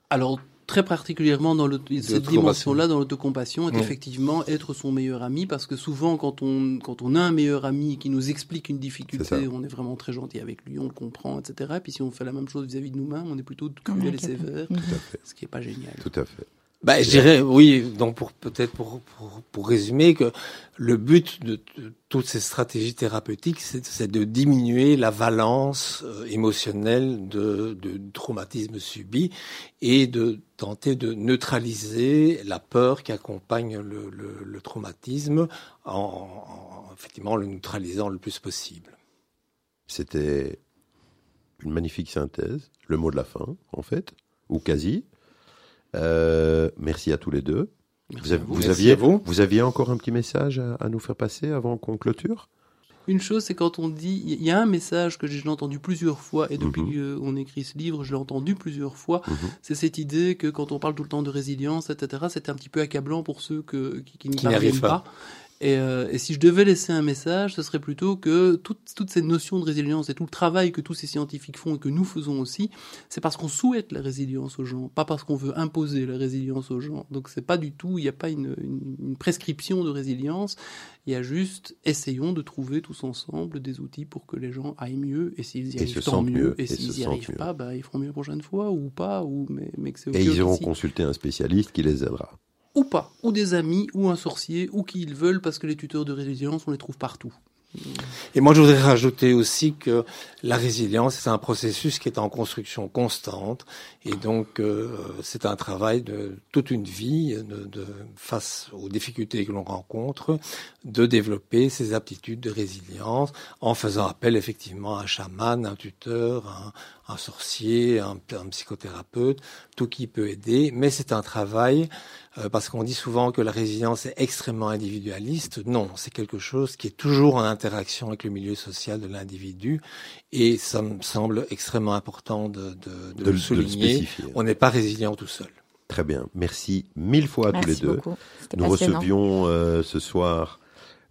Alors, très particulièrement dans cette dimension-là, dans l'autocompassion, est effectivement être son meilleur ami, parce que souvent, quand on, quand on a un meilleur ami qui nous explique une difficulté, on est vraiment très gentil avec lui, on le comprend, etc. Puis si on fait la même chose vis-à-vis de nous-mêmes, on est plutôt cruel et sévère, ce qui est pas génial. Tout à fait. Bah, je dirais, oui, donc pour peut-être pour, pour, pour résumer que le but de, toutes ces stratégies thérapeutiques, c'est c'est de diminuer la valence euh, émotionnelle de, de traumatisme subi et de tenter de neutraliser la peur qui accompagne le, le, le traumatisme en, en effectivement le neutralisant le plus possible. C'était une magnifique synthèse, le mot de la fin, en fait, ou quasi. Euh, merci à tous les deux. Merci Vous, avez- vous. vous Merci aviez, vous. vous aviez encore un petit message à, à nous faire passer avant qu'on clôture? Une chose, c'est quand on dit, il y a un message que j'ai entendu plusieurs fois, et depuis Mhm. qu'on écrit ce livre, je l'ai entendu plusieurs fois, Mhm. c'est cette idée que quand on parle tout le temps de résilience, etc., c'est un petit peu accablant pour ceux que, qui, qui n'y arrivent pas. Et, euh, et si je devais laisser un message, ce serait plutôt que toute, toute cette notion de résilience et tout le travail que tous ces scientifiques font et que nous faisons aussi, c'est parce qu'on souhaite la résilience aux gens, pas parce qu'on veut imposer la résilience aux gens. Donc c'est pas du tout, il n'y a pas une, une- une prescription de résilience, il y a juste essayons de trouver tous ensemble des outils pour que les gens aillent mieux et s'ils y Et arrivent se tant mieux, mieux, et s'ils y sentent arrivent mieux. pas, bah, ils feront mieux la prochaine fois ou pas, ou mais, mais que c'est Et ils iront consulter un spécialiste qui les aidera. Ou pas, ou des amis, ou un sorcier, ou qui ils veulent, parce que les tuteurs de résilience, on les trouve partout. Et moi, je voudrais rajouter aussi que la résilience, c'est un processus qui est en construction constante. Et donc, euh, c'est un travail de toute une vie, de, de, face aux difficultés que l'on rencontre, de développer ces aptitudes de résilience en faisant appel effectivement à un chaman, un tuteur, un, un sorcier, un, un, psychothérapeute, tout qui peut aider. Mais c'est un travail, euh, parce qu'on dit souvent que la résilience est extrêmement individualiste. Non, c'est quelque chose qui est toujours en interaction avec le milieu social de l'individu. Et ça me semble extrêmement important de, de, de, de le souligner. On n'est pas résilient tout seul. Très bien. Merci mille fois à Merci tous les deux. Nous recevions euh, ce soir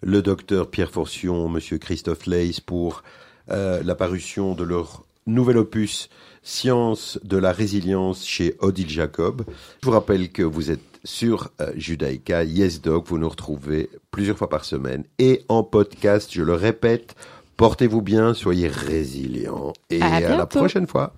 le docteur Pierre Forcion, monsieur Christophe Leys pour euh, la parution de leur nouvel opus Science de la résilience chez Odile Jacob. Je vous rappelle que vous êtes sur euh, Judaïka, Yes Doc, vous nous retrouvez plusieurs fois par semaine et en podcast, je le répète, portez-vous bien, soyez résilients et À à la prochaine fois.